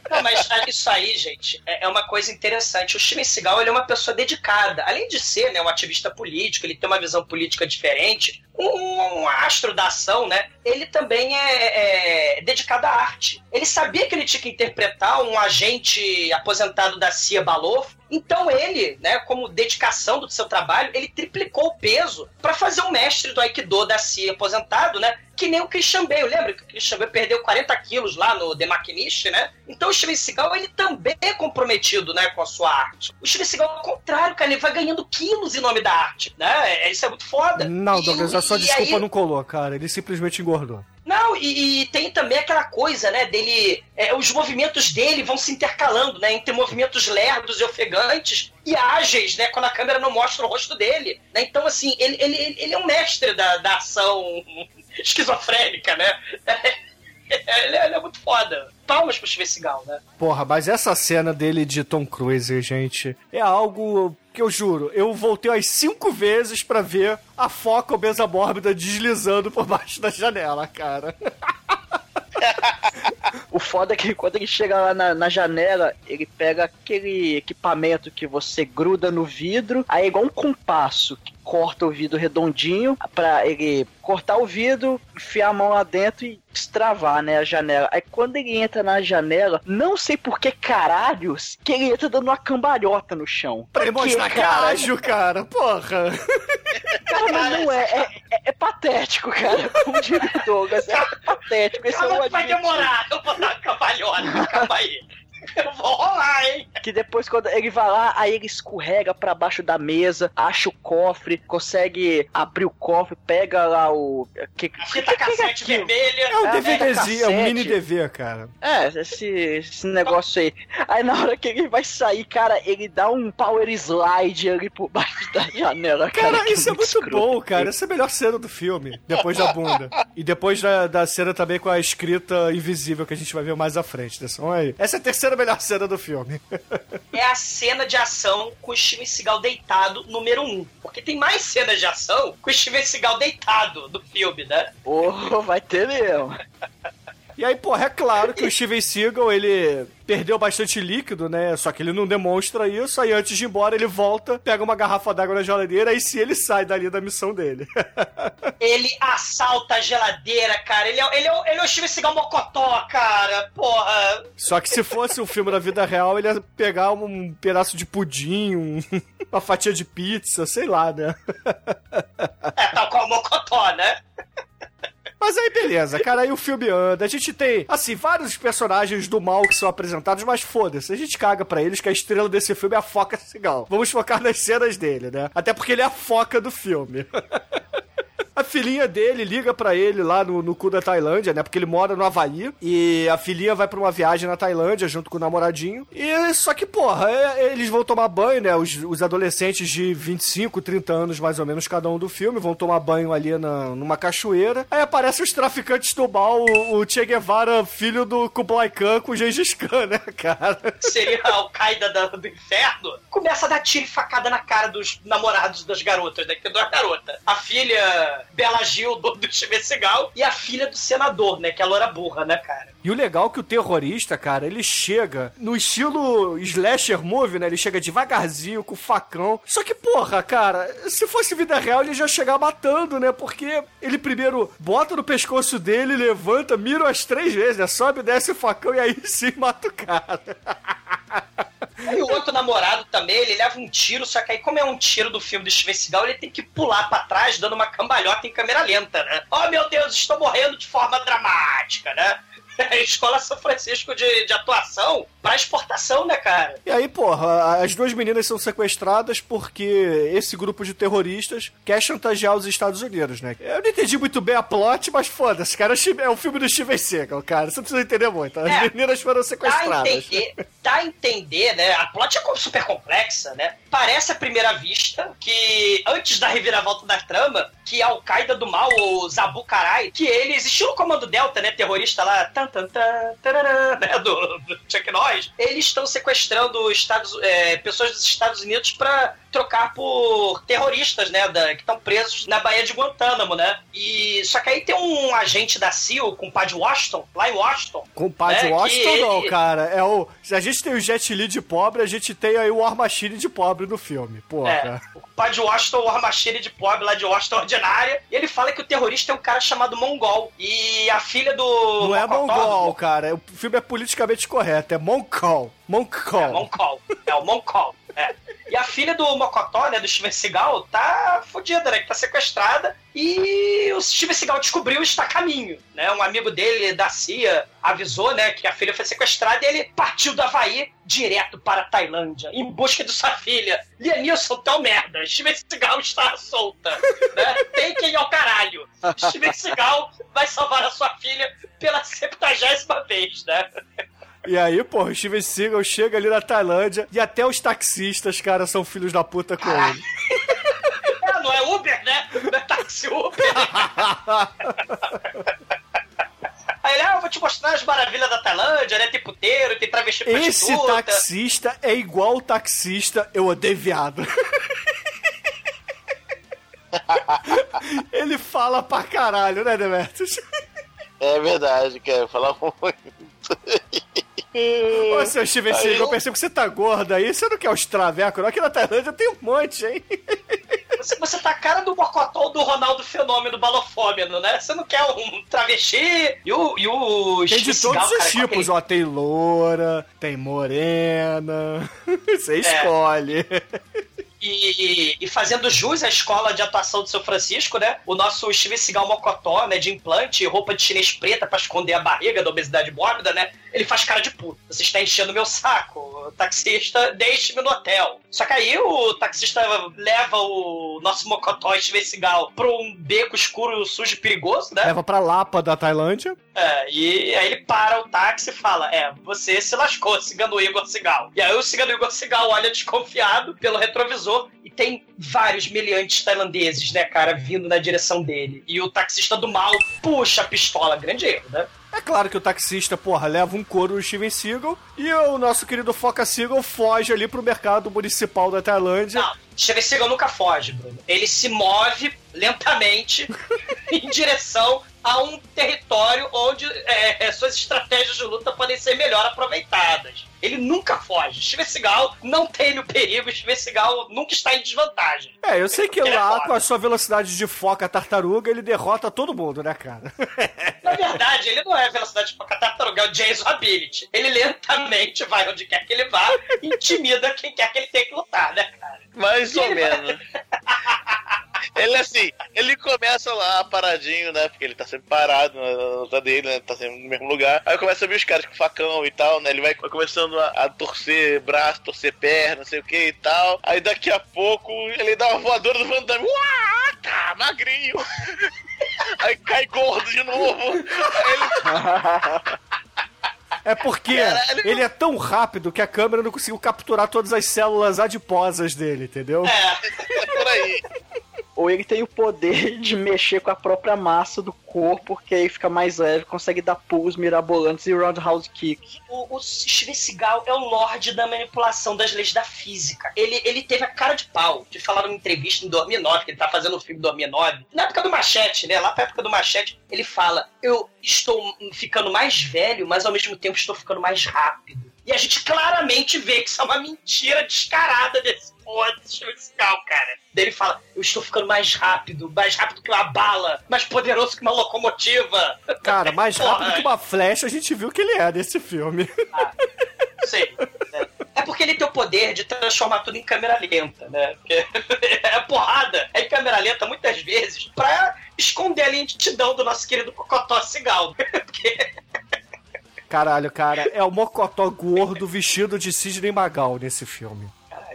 Não, mas isso aí, gente, é é uma coisa interessante. O Steven Seagal ele é uma pessoa dedicada. Além de ser né, um ativista político, ele tem uma visão política diferente, um, um astro da ação, né? Ele também é, é dedicado à arte. Ele sabia que ele tinha que interpretar um agente aposentado da CIA Balof. Então ele, né, como dedicação do seu trabalho, ele triplicou o peso para fazer um mestre do Aikido da CIA aposentado, né? Que nem o Christian Bale, lembra que o Christian Bale perdeu 40 quilos lá no The Machinist, né? Então o Steven Seagal, ele também é comprometido, né, com a sua arte. O Steven Seagal, ao contrário, cara, ele vai ganhando quilos em nome da arte, né? É- Isso é muito foda.
Não,
E
Douglas, a sua
e
desculpa
aí-
não colou, cara. Ele simplesmente engordou.
não, e, e tem também aquela coisa, né, dele. é, os movimentos dele vão se intercalando, né? Entre movimentos lerdos e ofegantes e ágeis, né? Quando a câmera não mostra o rosto dele. Né? Então, assim, ele, ele, ele é um mestre da, da ação esquizofrênica, né? ele, é, ele é muito foda. Palmas pro Steven Seagal, né?
Porra, mas essa cena dele de Tom Cruise, gente, é algo que eu juro, eu voltei umas cinco vezes pra ver a foca obesa mórbida deslizando por baixo da janela, cara.
O foda é que quando ele chega lá na, na janela, ele pega aquele equipamento que você gruda no vidro, aí é igual um compasso que corta o vidro redondinho pra ele cortar o vidro, enfiar a mão lá dentro e destravar, né, a janela. Aí quando ele entra na janela, não sei por que caralhos, que ele entra dando uma cambalhota no chão.
Pra
quê,
mostrar é ágil, cara. Porra.
Cara, mas não é, é, é- é patético, cara. Como diria o Douglas, é patético. Esse é
Calma
o
que vai demorar, eu vou cambalhota, calma aí. Eu vou rolar, hein?
Que depois, quando ele vai lá, aí ele escorrega pra baixo da mesa, acha o cofre, consegue abrir o cofre, pega lá o. Que,
A fita cassete
aquilo?
vermelha.
É um
É,
DVDzinho, é um mini DV, cara.
É, esse, esse negócio aí. Aí na hora que ele vai sair, cara, ele dá um power slide ali por baixo da janela, cara.
Cara,
que
isso é muito
escroto.
bom, cara. Essa é a melhor cena do filme. Depois da bunda. E depois da, da cena também com a escrita invisível que a gente vai ver mais à frente. Né? Então, aí, essa é a terceira melhor cena do filme.
é a cena de ação com o Steven Seagal deitado, número um. Porque tem mais cenas de ação com o Steven Seagal deitado do filme, né?
Oh, vai ter mesmo.
E aí, porra, é claro que o Steven Seagal, ele perdeu bastante líquido, né? Só que ele não demonstra isso. Aí antes de ir embora, ele volta, pega uma garrafa d'água na geladeira e se ele sai dali da missão dele.
Ele assalta a geladeira, cara. Ele é, ele é, o- ele é o Steven Seagal Mocotó, cara. Porra.
Só que se fosse um filme da vida real, ele ia pegar um pedaço de pudim, um- uma fatia de pizza, sei lá, né?
É tal qual o Mocotó, né?
Mas aí beleza, cara, aí o filme anda. A gente tem, assim, vários personagens do mal que são apresentados, mas foda-se, a gente caga pra eles que a estrela desse filme é a Foca Cigal. Vamos focar nas cenas dele, né? Até porque ele é a foca do filme. A filhinha dele liga pra ele lá no, no cu da Tailândia, né? Porque ele mora no Havaí. E a filhinha vai pra uma viagem na Tailândia junto com o namoradinho. E só que, porra, é- eles vão tomar banho, né? Os, os adolescentes de 25, 30 anos, mais ou menos, cada um do filme, vão tomar banho ali na, numa cachoeira. Aí aparecem os traficantes do mal, o, o Che Guevara, filho do Kublai Khan com o Gengis Khan, né, cara?
Seria a Al-Qaeda da- do inferno. Começa a dar tiro e facada na cara dos namorados das garotas, né? Que tem duas garotas. A filha Bela Gil, do, do Steven Seagal, e a filha do senador, né? Que é a loura burra, né, cara?
E o legal é que o terrorista, cara, ele chega no estilo slasher movie, né? Ele chega devagarzinho, com facão. Só que, porra, cara, se fosse vida real, ele já chegar matando, né? Porque ele primeiro bota no pescoço dele, levanta, mira as três vezes, né? Sobe, desce o facão e aí sim mata o cara.
E o outro namorado também, ele leva um tiro, só que aí, como é um tiro do filme do Steven Seagal, ele tem que pular pra trás, dando uma cambalhota em câmera lenta, né? Oh, meu Deus, estou morrendo de forma dramática, né? A Escola São Francisco de, de atuação pra exportação, né, cara?
E aí, porra, as duas meninas são sequestradas porque esse grupo de terroristas quer chantagear os Estados Unidos, né? Eu não entendi muito bem a plot, mas foda-se, cara. É o filme do Steven Seagal, cara. Você não precisa entender muito. As
É.
meninas foram
Dá a
sequestradas.
entender, dá a entender, né? A plot é super complexa, né? Parece à primeira vista que antes da reviravolta da trama, que a Al-Qaeda do mal, o Zabu Karai, que ele existiu no Comando Delta, né? Terrorista lá, tan, tan, tan, tarará, né? Do, do Chuck Norris. Eles estão sequestrando Estados, é, pessoas dos Estados Unidos pra trocar por terroristas, né, da, que estão presos na Baía de Guantánamo, né? E só que aí tem um agente da SEAL com o Pad Washington, lá em Washington.
Com o Pat
né,
Washington, não,
ele-
cara. É o. Se a gente tem o Jet Li de pobre, a gente tem aí o War Machine de pobre no filme. Porra.
É, o Pad Washington, o Armachine de pobre lá de Washington ordinária, e ele fala que o terrorista é um cara chamado Mongol. E a filha do.
Não é
Mocotó-
mongol, cara. O filme é politicamente correto. É Moncol. Moncol.
É, Moncol. É o Moncol. É. E a filha do Mocotó, né, do Steven Seagal, tá fodida, né? Que tá sequestrada. E o Steven Seagal descobriu e está a caminho, né? Um amigo dele da CIA avisou, né, que a filha foi sequestrada e ele partiu do Havaí direto para a Tailândia, em busca de sua filha. Lianilson, tão merda. Steven Seagal está solta, né? Tem quem ao caralho. Steven Seagal vai salvar a sua filha pela septagésima vez, né?
E aí, porra, o Steven Seagal chega ali na Tailândia e até os taxistas, cara, são filhos da puta com ele.
É, não é Uber, né? Não é táxi Uber. Aí ele, ah, eu vou te mostrar as maravilhas da Tailândia, né? Tem puteiro, tem travesti
Esse
prostituta.
taxista é igual o taxista, eu odeio viado. Ele fala pra caralho, né, Demetrius?
É verdade, cara. Falar muito.
Ô, seu Steven
Aí
Seagal, eu
eu-
percebo que você tá gordo aí. Você não quer os travecos, não? Aqui na Tailândia tem um monte, hein?
Você, você tá a cara do Mocotó do Ronaldo Fenômeno balofômeno, né? Você não quer um travesti e o. E o
Tem de
Steven
todos
Seagal,
os
cara,
tipos,
aquele-
ó. Tem loura, tem morena. Você escolhe.
E, e fazendo jus à escola de atuação do seu Francisco, né? O nosso Steven Seagal Mocotó, né? De implante, roupa de chinês preta pra esconder a barriga da obesidade mórbida, né? Ele faz cara de puto. Você está enchendo meu saco. Taxista, deixe-me no hotel. Só que aí o taxista leva o nosso Mocotó Steven Seagal pra um beco escuro, sujo e perigoso, né?
Leva pra Lapa da Tailândia.
É, e aí ele para o táxi e fala: É, você se lascou, cigano Igor Cigal. E aí o cigano Igor Cigal olha desconfiado pelo retrovisor e tem vários meliantes tailandeses, né, cara, vindo na direção dele. E o taxista do mal puxa a pistola, grande erro, né?
É claro que o taxista, porra, leva um couro do Steven Seagal e o nosso querido Foca Seagal foge ali pro mercado municipal da Tailândia.
Não, Steven Seagal nunca foge, Bruno. Ele se move lentamente em direção a um território onde é, é, suas estratégias de luta podem ser melhor aproveitadas. Ele nunca foge. Steven Seagal não teme o perigo. Steven Seagal nunca está em desvantagem.
É, eu sei que
Ele é
lá,
foda.
com a sua velocidade de foca tartaruga, ele derrota todo mundo, né, cara?
Na verdade, ele não é velocidade de foca tartaruga, é o Jason Ability. Ele lentamente vai onde quer que ele vá e intimida quem quer que ele tenha que lutar, né, cara?
Mais ou
vai-
menos. Ele assim, ele começa lá paradinho, né? Porque ele tá sempre parado na luta dele, né? Tá sempre no mesmo lugar. Aí começa a ver os caras com facão e tal, né? Ele vai começando a, a torcer braço, torcer perna, não sei o que e tal. Aí daqui a pouco ele dá uma voadora do Van Damme. Uá, tá, magrinho. Aí cai gordo de novo. Aí ele
É porque
Caralho.
ele é tão rápido que a câmera não conseguiu capturar todas as células adiposas dele, entendeu?
É,
por aí.
Ou ele tem o poder de mexer com a própria massa do corpo, que aí fica mais leve, consegue dar pulos mirabolantes e roundhouse kick.
o, o Steven Seagal é o lorde da manipulação das leis da física. Ele, ele teve a cara de pau de falar numa entrevista em 2009, que ele tá fazendo o filme em 2009. Na época do Machete, né? Lá pra época do Machete, ele fala: Eu estou ficando mais velho, mas ao mesmo tempo estou ficando mais rápido. E a gente claramente vê que isso é uma mentira descarada desse porra desse Steven Seagal, cara. Daí ele fala: Eu estou ficando mais rápido, mais rápido que uma bala, mais poderoso que uma locomotiva.
Cara, mais
Porra.
rápido que uma flecha, a gente viu que ele é nesse filme.
Sei. né? É porque ele tem o poder de transformar tudo em câmera lenta, né? Porque é porrada, é em câmera lenta muitas vezes pra esconder a lentidão do nosso querido Cocotó Cigal. Porque
Caralho, cara, é o Mocotó gordo vestido de Sidney Magal nesse filme.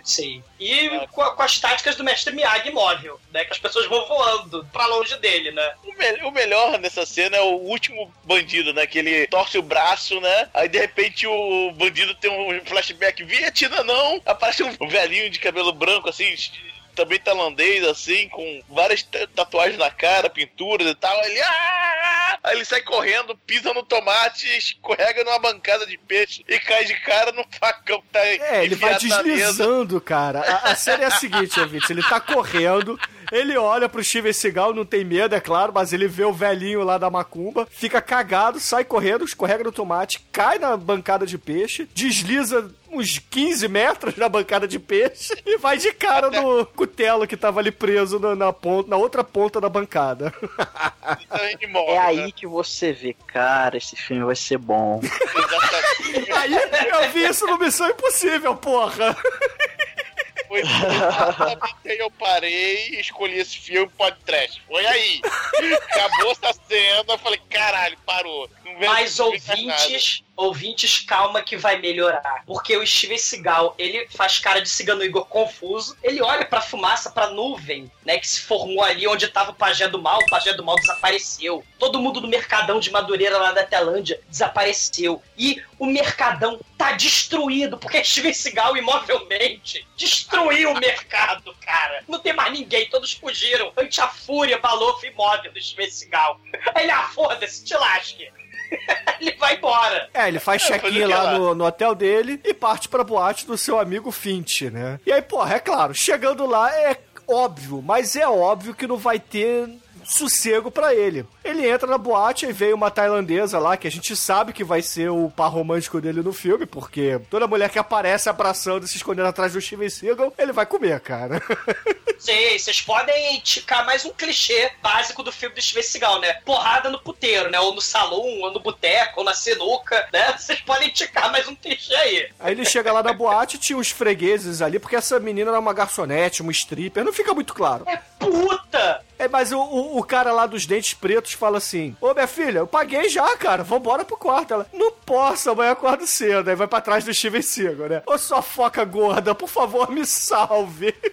Sei. E com, com as táticas do mestre Miyagi móvel, né? Que as pessoas vão voando pra longe dele, né?
O, me- o melhor nessa cena é o último bandido, né? Que ele torce o braço, né? Aí de repente o bandido tem um flashback. Vietnã não! Aparece um velhinho de cabelo branco, assim, também tailandês, assim, com várias ta- tatuagens na cara, pinturas e tal. Ele. "Ah!" Aí ele sai correndo, pisa no tomate, escorrega numa bancada de peixe e cai de cara no facão que tá
É, ele vai deslizando, cara. A, a cena é a seguinte, ouvinte, ele tá correndo, ele olha pro Steven Seagal, não tem medo, é claro, mas ele vê o velhinho lá da macumba, fica cagado, sai correndo, escorrega no tomate, cai na bancada de peixe, desliza uns 15 metros na bancada de peixe e vai de cara no cutelo que tava ali preso na, na ponta, na outra ponta da bancada.
E morre,
É
né?
aí que você vê, cara, esse filme vai ser bom.
Aí eu vi isso no Missão Impossível, porra.
Foi exatamente aí eu parei e escolhi esse filme podcast. Foi aí. Acabou essa cena, eu falei, caralho, parou. Não mais
ouvintes, ouvintes, calma que vai melhorar. Porque o Steven Seagal, ele faz cara de cigano Igor confuso. Ele olha pra fumaça, pra nuvem, né, que se formou ali onde tava o Pajé do Mal. O Pajé do Mal desapareceu. Todo mundo do Mercadão de Madureira lá da Tailândia desapareceu. E o Mercadão tá destruído, porque Steven Seagal, imovelmente, destruiu o mercado, cara. Não tem mais ninguém, todos fugiram. Ante a fúria, balofa imóvel do Steven Seagal. Ele, ah, foda-se, te lasque. ele vai embora.
É, ele faz
É,
check-in lá? no, no hotel dele e parte pra boate do seu amigo Fint, né? E aí, porra, é claro, chegando lá é óbvio, mas é óbvio que não vai ter sossego pra ele. Ele entra na boate e veio uma tailandesa lá, que a gente sabe que vai ser o par romântico dele no filme, porque toda mulher que aparece abraçando e se escondendo atrás do Steven Seagal, ele vai comer, cara.
Sei, vocês podem ticar mais um clichê básico do filme do Steven Seagal, né? Porrada no puteiro, né? Ou no salão, ou no boteco, ou na sinuca, né? Vocês podem ticar mais um clichê aí.
Aí ele chega lá na boate, tinha uns fregueses ali, porque essa menina era uma garçonete, uma stripper, não fica muito claro.
É puta!
É, mas o, o, o cara lá dos dentes pretos fala assim: Ô minha filha, eu paguei já, cara, vambora pro quarto. Ela, não posso, amanhã acordo cedo. Aí vai pra trás do Steven Seagal, né? Ô sua foca gorda, por favor, me salve.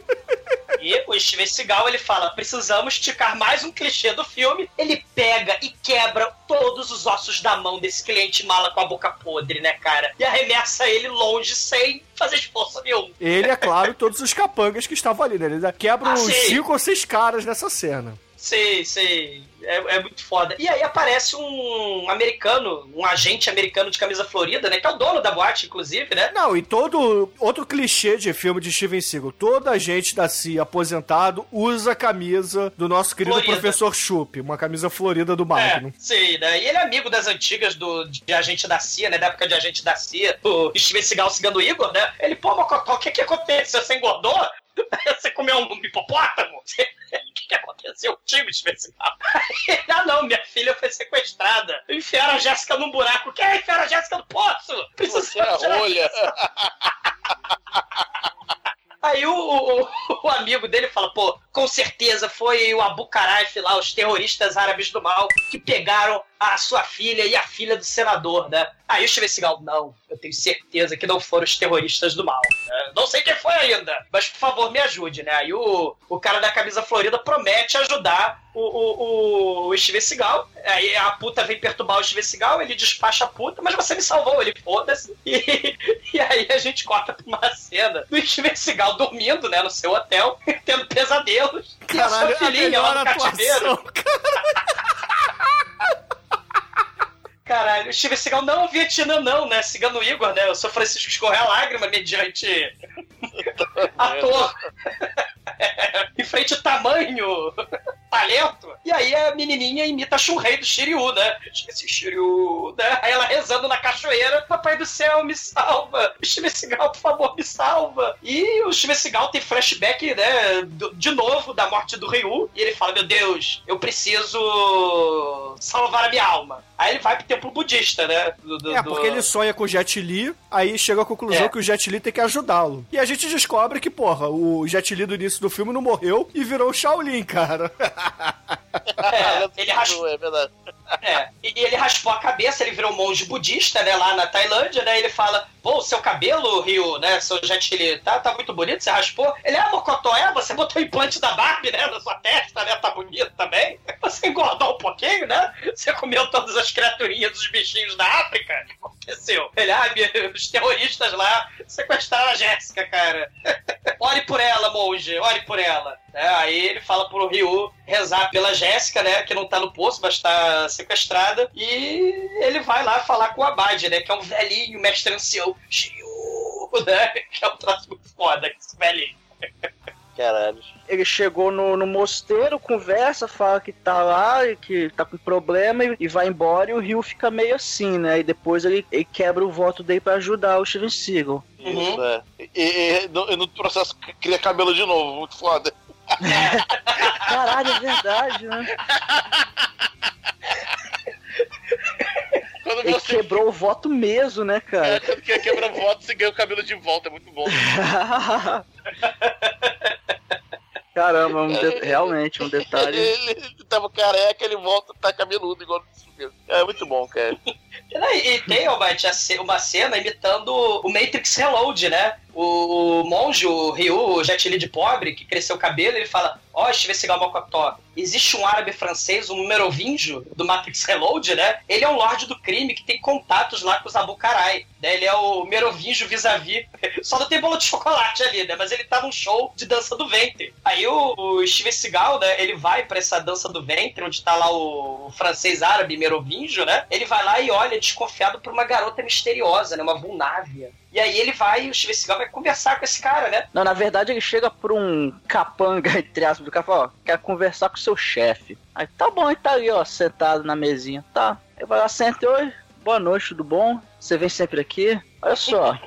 E o Steven Seagal, ele fala, precisamos ticar mais um clichê do filme. Ele pega e quebra todos os ossos da mão desse cliente mala com a boca podre, né, cara? E arremessa ele longe sem fazer esforço nenhum.
Ele, é claro, todos os capangas que estavam ali, né? Ele quebra
Ah,
uns
sim.
cinco ou seis caras nessa cena.
Sei, sei. É, é muito foda. E aí aparece um americano, um agente americano de camisa florida, né? Que é o dono da boate, inclusive, né?
Não, e todo outro clichê de filme de Steven Seagal, toda a gente da CIA aposentado usa a camisa do nosso querido
Florida.
professor Chup, uma camisa florida do Magnum.
É, sei, né? E ele é amigo das antigas do, de agente da CIA, né? Da época de agente da CIA, o Steven Seagal cigano Igor, né? Ele, pô, Mocotó, o que que aconteceu? Você engordou? Você comeu um hipopótamo? O que que aconteceu contigo? Ele, ah, não, minha filha foi sequestrada. Enfiaram a Jéssica num buraco. Quem enfiaram a Jéssica no poço? Precisa
rolha.
Aí o, o- o amigo dele fala, pô, com certeza foi o Abu Karaif lá, os terroristas árabes do mal, que pegaram a sua filha e a filha do senador, né? Aí o Steven Seagal, não, eu tenho certeza que não foram os terroristas do mal. né? Não sei quem foi ainda, mas por favor me ajude, né? Aí o, o cara da camisa florida promete ajudar o, o, o Steven Seagal. Aí a puta vem perturbar o Steven Seagal, ele despacha a puta, mas você me salvou, ele foda-se. E, e aí a gente corta pra uma cena do Steven Seagal dormindo, né, no seu hotel, tendo pesadelos. e a
Caralho,
sua filhinha lá no cativeiro. Caralho, o Steven Seagal, não, Vietnã não, né? Cigano Igor, né? Eu sou Francisco escorrer a lágrima mediante ator. em frente ao tamanho, talento. E aí a menininha imita a Shunrei do Shiryu, né? Esse Shiryu, né? Aí ela rezando na cachoeira, papai do céu, me salva. Steven Seagal, por favor, me salva. E o Steven Seagal tem flashback, né? de novo, da morte do Ryu. E ele fala, meu Deus, eu preciso salvar a minha alma. Aí ele vai pro templo budista, né? Do- do-
É,
do-
porque ele sonha com o Jet Li, aí chega à conclusão
É.
que o Jet Li tem que ajudá-lo. E a gente descobre que, porra, o Jet Li do início do filme não morreu e virou o Shaolin, cara.
É, ele raspou.
É verdade.
É, e e ele raspou a cabeça, ele virou um monge budista, né, lá na Tailândia, né, ele fala, pô, seu cabelo, Rio, né, seu Jet Li, tá, tá muito bonito, você raspou? Ele, ah, Mocotó, é, você botou o implante da Barbie, né, na sua testa, né, tá bonito também? Você engordou um pouquinho, né? Você comeu todas as criaturinhas dos bichinhos da África? O que aconteceu? Ele, ah, os terroristas lá sequestraram a Jéssica, cara. ore por ela, monge, ore por ela. É, aí ele fala pro Ryu rezar pela Jéssica, né? Que não tá no poço, mas tá sequestrada. E ele vai lá falar com o Abade, né? Que é um velhinho, mestre ancião. Ryu, né? Que é um traço muito foda, esse velhinho.
Caralho.
Ele chegou no, no mosteiro, conversa, fala que tá lá e que tá com problema e, e vai embora. E o Ryu fica meio assim, né? E depois ele, ele quebra o voto dele pra ajudar o Steven Seagal.
Isso, é. E, e- e no, e no processo cria cabelo de novo, muito foda.
Caralho, é verdade, né?
Quando
Ele
você
quebrou o voto mesmo, né,
é,
cara?
quando que quebra voto, você ganha o cabelo de volta, é muito bom.
Caramba, um de- realmente um detalhe.
Ele, ele tava careca, ele volta, tá cabeludo, igual no É muito bom, cara.
E, tem, uma cena imitando o Matrix Reload, né? O, monge, o Ryu, o Jet Li de pobre, que cresceu o cabelo, ele fala: Ó, oh, Steven Seagal Mocotó, existe um árabe francês, um merovingio do Matrix Reload, né? Ele é um lorde do crime que tem contatos lá com os Abu Karai. Né? Ele é o merovingio vis-a-vis. Só não tem bolo de chocolate ali, né? Mas ele tá num show de dança do ventre. Aí o, o Steven Seagal, né? Ele vai pra essa dança do ventre, onde tá lá o francês árabe merovingio, né? Ele vai lá e olha desconfiado por uma garota misteriosa, né? Uma vulnávia. E aí ele vai, o Steven Seagal vai conversar com esse cara, né?
Não, na verdade ele chega por um capanga, entre aspas, do cara e fala, ó, quero conversar com o seu chefe. Aí tá bom, ele tá ali, ó, sentado na mesinha. Tá. Ele vai lá, senta, oi, boa noite, tudo bom? Você vem sempre aqui? Olha só.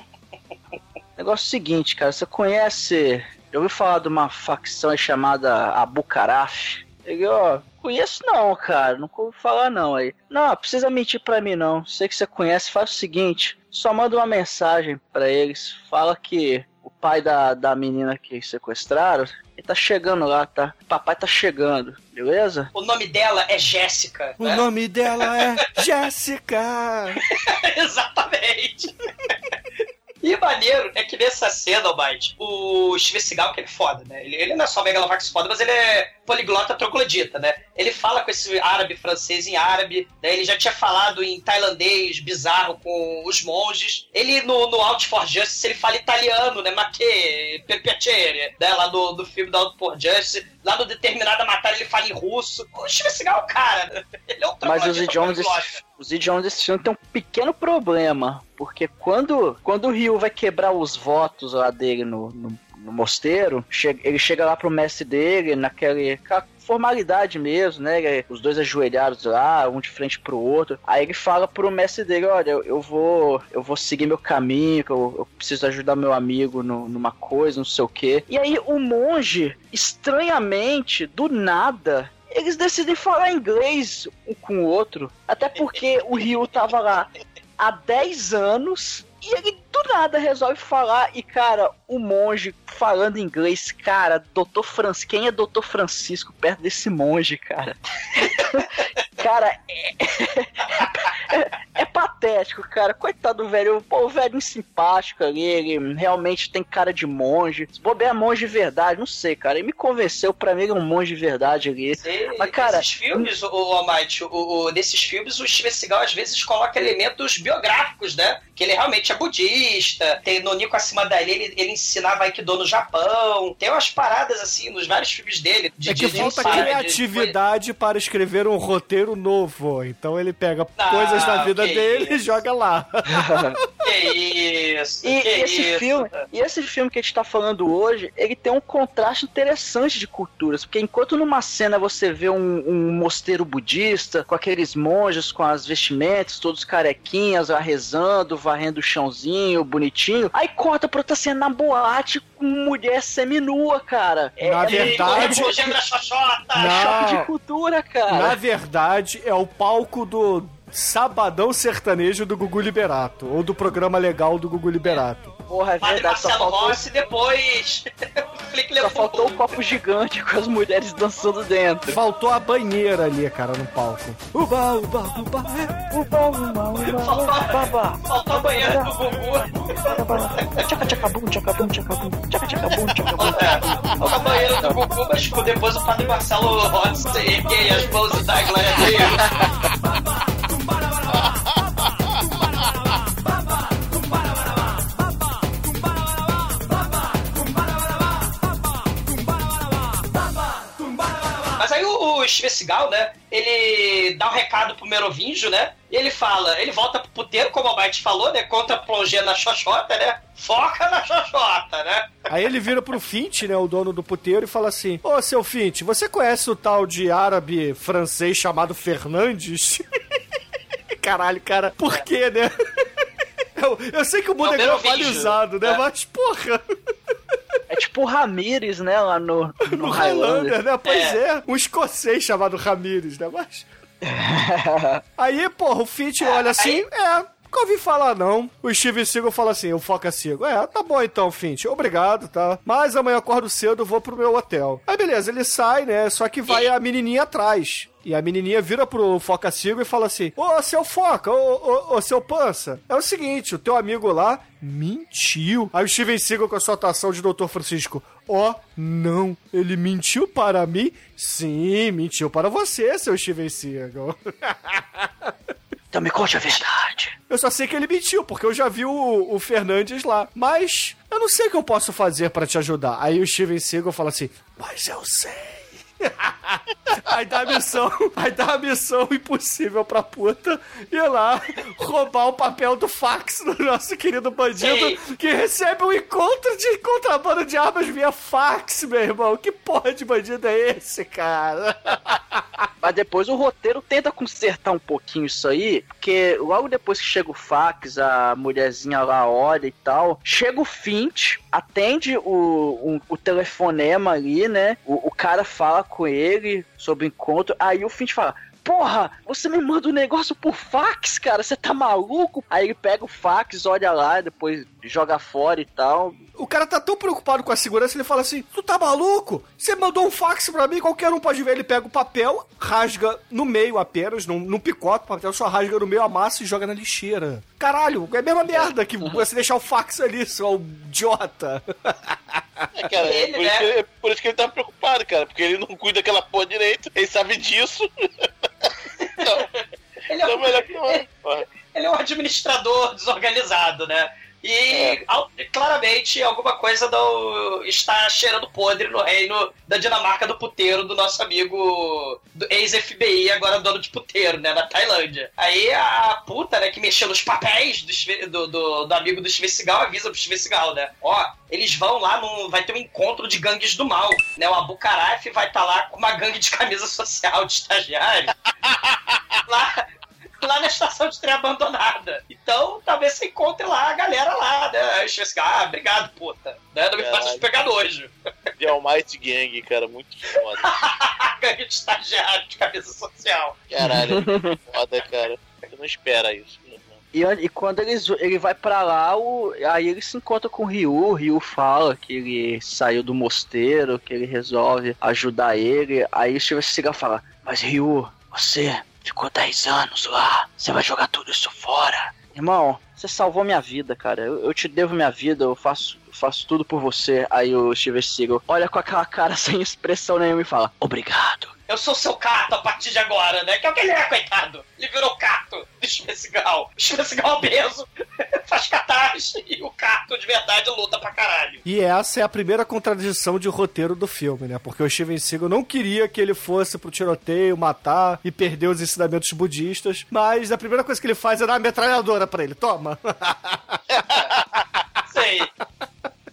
Negócio seguinte, cara, você conhece. Eu ouvi falar de uma facção chamada Abu Karaf. Ele, ó, conheço não, cara, nunca ouvi falar não aí. Não, precisa mentir pra mim não. Sei que você conhece, faz o seguinte, só manda uma mensagem pra eles, fala que o pai da, da menina que sequestraram, ele tá chegando lá, tá? Papai tá chegando, beleza?
O nome dela é Jéssica.
O
né?
nome dela é Jéssica.
Exatamente. E o maneiro é que nessa cena, Almighty, o Steven Seagal, que ele é foda, né? Ele, ele não é só Megalovax foda, mas ele é poliglota troglodita, né? Ele fala com esse árabe francês em árabe, né? Ele já tinha falado em tailandês bizarro com os monges. Ele, no, no Out for Justice, ele fala italiano, né? Ma che, né? Lá no, no filme do Out for Justice. Lá no Determinada Matéria ele fala em russo. O Steven Seagal é o cara, né? Ele é um
Mas os idiomas, desse, os idiomas desse filme tem um pequeno problema. Porque quando, quando o Ryu vai quebrar os votos lá dele no, no, no mosteiro, ele chega lá pro mestre dele, naquele. formalidade mesmo, né? Os dois ajoelhados lá, um de frente pro outro. Aí ele fala pro mestre dele, olha, eu, eu vou. Eu vou seguir meu caminho, que eu, eu preciso ajudar meu amigo no- numa coisa, não sei o quê. E aí o monge, estranhamente, do nada, eles decidem falar inglês um com o outro. Até porque o Ryu tava lá há 10 anos e ele do nada resolve falar. E, cara, o monge falando inglês, cara, Doutor Francisco. Quem é Doutor Francisco perto desse monge, cara? cara, é, é, é patético, cara. Coitado do velho. O velho simpático ali, ele realmente tem cara de monge. Se bobear monge de verdade, não sei, cara. Ele me convenceu, pra mim ele é um monge de verdade ali.
E-
Mas, cara,
esses filmes, o, o o, o, nesses filmes, o Steven Seagal às vezes coloca elementos biográficos, né? Que ele realmente é budista, tem no Nico acima dele, ele, ele ensinava Aikido no Japão, tem umas paradas assim nos vários filmes dele. De,
É que
de
falta
de-
criatividade para escrever um roteiro novo. Então ele pega
Ah,
coisas da vida dele e
isso.
joga lá.
Que isso,
E,
que
e esse
isso.
filme, e esse filme que a gente tá falando hoje, ele tem um contraste interessante de culturas, porque enquanto numa cena você vê um, um mosteiro budista com aqueles monges com as vestimentas, todos carequinhas, lá rezando, varrendo o chãozinho, bonitinho, aí corta pra outra cena na boate com mulher seminua, cara. É,
Na
é
E
verdade-
Xoxota.
Não.
choque de cultura, cara.
Na verdade, é o palco do Sabadão Sertanejo do Gugu Liberato. Ou do programa legal do Gugu Liberato.
Porra, é
Padre
verdade, só
Marcelo
faltou,
Rossi depois.
Só faltou um copo gigante com as mulheres dançando dentro.
Faltou a banheira ali, cara, no palco. Uba, uba, uba, é.
Uba, uba, uba, uba, uba.
Faltou a banheira do Gugu.
Tchaca, tchacabum, tchacabum, tchacabum, tchaca, tchacabum, tchacabum.
Faltou a banheira do Gugu, mas depois o Padre Marcelo Rossi e as mãos da Glória Deus. Steven Seagal, né? Ele dá um recado pro Merovingio, né? E ele fala, ele volta pro puteiro, como o Bite falou, né? Contra a plongê na xoxota, né? Foca na xoxota, né?
Aí ele vira pro Fint, né, o dono do puteiro, e fala assim: Ô, seu Fint, você conhece o tal de árabe francês chamado Fernandes? Caralho, cara, por quê, né? Eu, eu sei que o mundo
É
é, globalizado, né?
É.
Mas, porra,
É tipo o Ramires, né? Lá no, no,
no
Highlander.
Highlander, né? Pois é. um escocês chamado Ramires, né? Mas. Aí, porra, o Fitch olha assim, é. Nunca ouvi falar, não. O Steve Seagal fala assim, o Foca Seagal. É, tá bom então, Fint. Obrigado, tá? Mas amanhã eu acordo cedo, vou pro meu hotel. Aí, beleza, ele sai, né? Só que vai a menininha atrás. E a menininha vira pro Foca Seagal e fala assim, ô, seu Foca, ô, ô, ô, seu Pança, é o seguinte, o teu amigo lá mentiu. Aí o Steven Seagal com a sua atuação de Dr. Francisco, ó, não, ele mentiu para mim? Sim, mentiu para você, seu Steven Seagal.
Então me conte a verdade.
Eu só sei que ele mentiu, porque eu já vi o, o Fernandes lá. Mas eu não sei o que eu posso fazer pra te ajudar. Aí o Steven Seagal fala assim, mas eu sei. aí dá a missão, aí dá a missão impossível pra puta ir lá roubar o papel do fax do nosso querido bandido que recebe um encontro de contrabando de armas via fax, meu irmão. Que porra de bandido é esse, cara?
Mas depois o roteiro tenta consertar um pouquinho isso aí, porque logo depois que chega o fax, a mulherzinha lá olha e tal, chega o Fint, atende o, o, o telefonema ali, né? O, o cara fala com ele sobre o encontro, aí o Fint fala. Porra, você me manda um negócio por fax, cara? Você tá maluco? Aí ele pega o fax, olha lá, depois joga fora e tal.
O cara tá tão preocupado com a segurança, ele fala assim: Tu tá maluco? Você mandou um fax pra mim, qualquer um pode ver. Ele pega o papel, rasga no meio apenas, não, não picota o papel, só rasga no meio, amassa e joga na lixeira. Caralho, é a mesma merda que você deixar o fax ali, seu idiota.
É, cara, é
Ele,
por,
né?
isso que, é por isso que ele tá preocupado, cara, porque ele não cuida daquela porra direito, ele sabe disso. então,
Ele é,
então
um,
melhor que não.
Ele é um administrador desorganizado, né? E
É.
claramente alguma coisa do, está cheirando podre no reino da Dinamarca do puteiro do nosso amigo do ex-FBI, agora dono de puteiro, né? Na Tailândia. Aí a puta, né, que mexeu nos papéis do, do, do, do amigo do Steven Seagal avisa pro Steven Seagal, né? Ó, eles vão lá, num, vai ter um encontro de gangues do mal, né? O Abu Karaf vai estar lá com uma gangue de camisa social de estagiário. lá, lá na estação de trem abandonada. Então, talvez você encontre lá a galera lá, né? Aí ah, obrigado, puta. Né? Não me faça te pegar nojo.
The Almighty Gang, cara, muito foda.
A gangue de estagiário de camisa social.
Caralho, é muito foda, cara. Você não espera isso.
E, e quando eles, ele vai pra lá, o, aí ele se encontra com o Ryu. O Ryu fala que ele saiu do mosteiro, que ele resolve ajudar ele. Aí o Steven Seagal fala: Mas Ryu, você ficou 10 anos lá, você vai jogar tudo isso fora. Irmão, você salvou minha vida, cara. Eu, eu te devo minha vida, eu faço, faço tudo por você. Aí o Steven Seagal olha com aquela cara sem expressão nenhuma e fala: Obrigado.
Eu sou seu cato a partir de agora, né? Que é o que ele é, coitado. Ele virou cato do Especigal. O Especigal obeso faz catarse e o cato de verdade luta pra caralho.
E essa é a primeira contradição de roteiro do filme, né? Porque o Steven Seagal não queria que ele fosse pro tiroteio, matar e perder os ensinamentos budistas, mas a primeira coisa que ele faz é dar uma metralhadora pra ele. Toma!
Sei.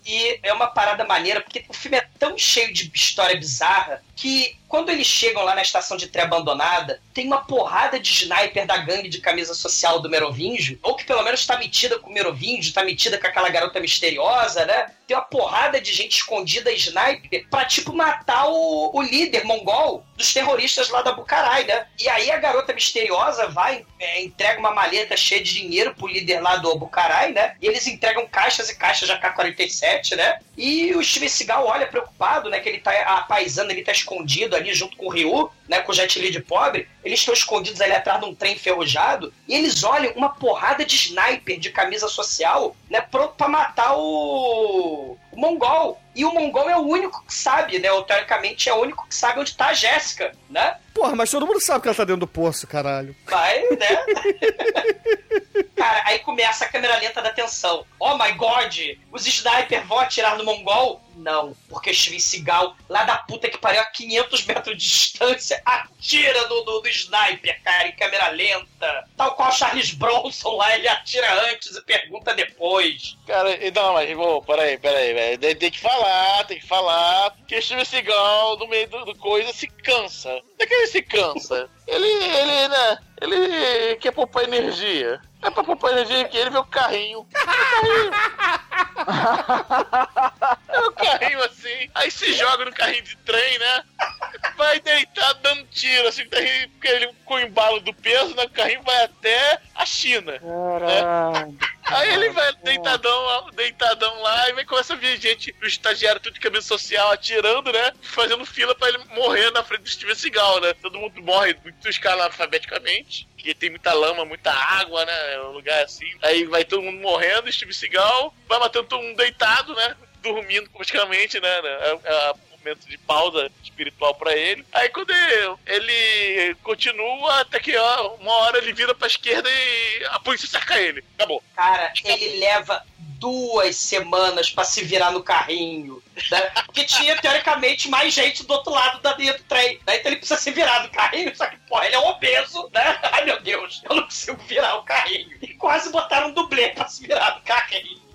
E é uma parada maneira, porque o filme é tão cheio de história bizarra que quando eles chegam lá na estação de trem abandonada, tem uma porrada de sniper da gangue de camisa social do Merovingio, ou que pelo menos tá metida com o Merovingio, tá metida com aquela garota misteriosa, né? Tem uma porrada de gente escondida sniper pra, tipo, matar o, o líder mongol dos terroristas lá da Bucarai, né? E aí a garota misteriosa vai, é, entrega uma maleta cheia de dinheiro pro líder lá do Bucarai, né? E eles entregam caixas e caixas de AK-47, né? E o Steven Seagal olha preocupado, né? Que ele tá, a paisana, ele tá escondido ali junto com o Ryu, né? Com o Jet Li de pobre. Eles estão escondidos ali atrás de um trem enferrujado. E eles olham uma porrada de sniper de camisa social, né? Pronto pra matar o, o Mongol. E o Mongol é o único que sabe, né? Ou, teoricamente é o único que sabe onde tá a Jéssica, né?
Porra, mas todo mundo sabe que ela tá dentro do poço, caralho.
Vai, né? Cara, aí começa a câmera lenta da tensão. Oh my god! Os snipers vão atirar no Mongol? Não, porque Steven Seagal, lá da puta que pariu a 500 metros de distância, atira do, do, do sniper, cara, em câmera lenta. Tal qual Charles Bronson lá, ele atira antes e pergunta depois.
Cara, e não, mas, pô, peraí, peraí, velho. Tem, tem que falar, tem que falar. Que Steven Seagal, no meio do, do coisa, se cansa. Não é que ele se cansa. Ele, ele, né? Ele quer poupar energia. É pra poupar energia que ele vê o carrinho. O carrinho. É o carrinho assim. Aí se joga no carrinho de trem, né? Vai deitar dando tiro, assim, porque ele com o embalo do peso, né? O carrinho vai até a China.
Caralho.
Aí ele vai deitadão, deitadão lá e vai começa a vir gente, o estagiário tudo de camisa social atirando, né? Fazendo fila pra ele morrer na frente do Steven Seagal, né? Todo mundo morre, muitos caras alfabeticamente, que tem muita lama, muita água, né? É um lugar assim. Aí vai todo mundo morrendo, Steven Seagal vai matando todo mundo deitado, né? Dormindo praticamente, né? É, é um momento de pausa espiritual pra ele. Aí quando ele, ele continua, até que ó, uma hora ele vira pra esquerda e a polícia cerca ele. Acabou.
Cara, ele leva duas semanas pra se virar no carrinho. Né? Porque tinha, teoricamente, mais gente do outro lado da linha do trem. Né? Então ele precisa se virar no carrinho, só que, porra, ele é obeso, né? Ai, meu Deus, eu não consigo virar o carrinho. E quase botaram um dublê pra se virar no carrinho.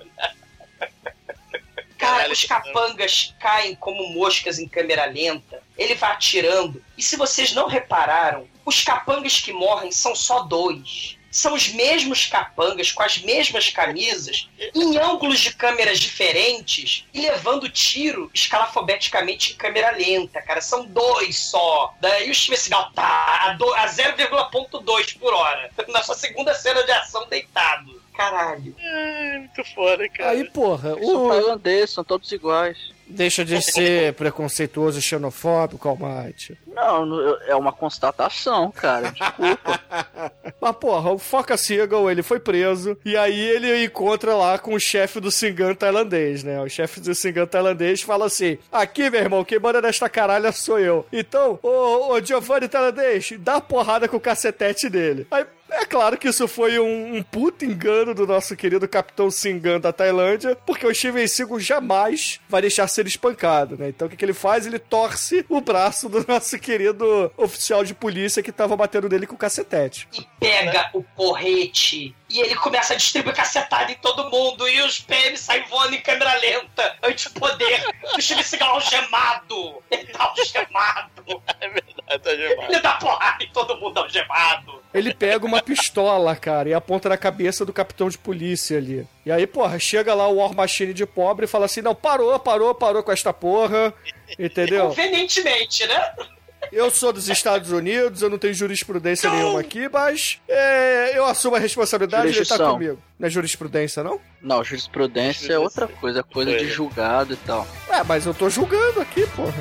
Cara, os capangas caem como moscas em câmera lenta. Ele vai atirando. E se vocês não repararam, os capangas que morrem são só dois. São os mesmos capangas, com as mesmas camisas, em ângulos de câmeras diferentes e levando tiro escalafobeticamente em câmera lenta, cara. São dois só. Daí o Seagal tá a, do- a 0,2 por hora. Na sua segunda cena de ação deitado. Caralho.
É, muito foda, cara.
Aí, porra,
São
o...
tailandeses, são todos iguais.
deixa de ser preconceituoso e xenofóbico, Almighty.
Não, não, é uma constatação, cara. Desculpa.
Mas, porra, o Foca Seagal, ele foi preso, e aí ele encontra lá com o chefe do Singan tailandês, né? O chefe do Singan tailandês fala assim, aqui, meu irmão, quem manda nesta caralha sou eu. Então, ô, ô Giovanni tailandês, dá porrada com o cacetete dele. Aí, é claro que isso foi um, um puto engano do nosso querido Capitão Singan da Tailândia, porque o Steven Seagal jamais vai deixar ser espancado, né? Então o que, que ele faz? Ele torce o braço do nosso querido oficial de polícia que tava batendo nele com o cacetete.
e pega o porrete e ele começa a distribuir cacetada em todo mundo e os PM saem voando em câmera lenta, antipoder, o Steven Seagal algemado, ele tá algemado,
É verdade, tá demais.
ele dá porrada em todo mundo algemado.
Ele pega uma pistola, cara, e aponta na cabeça do capitão de polícia ali. E aí, porra, chega lá o War Machine de pobre e fala assim: não, parou, parou, parou com esta porra. Entendeu?
Convenientemente, né?
Eu sou dos Estados Unidos, eu não tenho jurisprudência nenhuma aqui, mas é, eu assumo a responsabilidade de estar
Jurisdição.
comigo. Não é jurisprudência, não?
Não, jurisprudência é outra coisa, é coisa de julgado e tal.
É, mas eu tô julgando aqui, porra.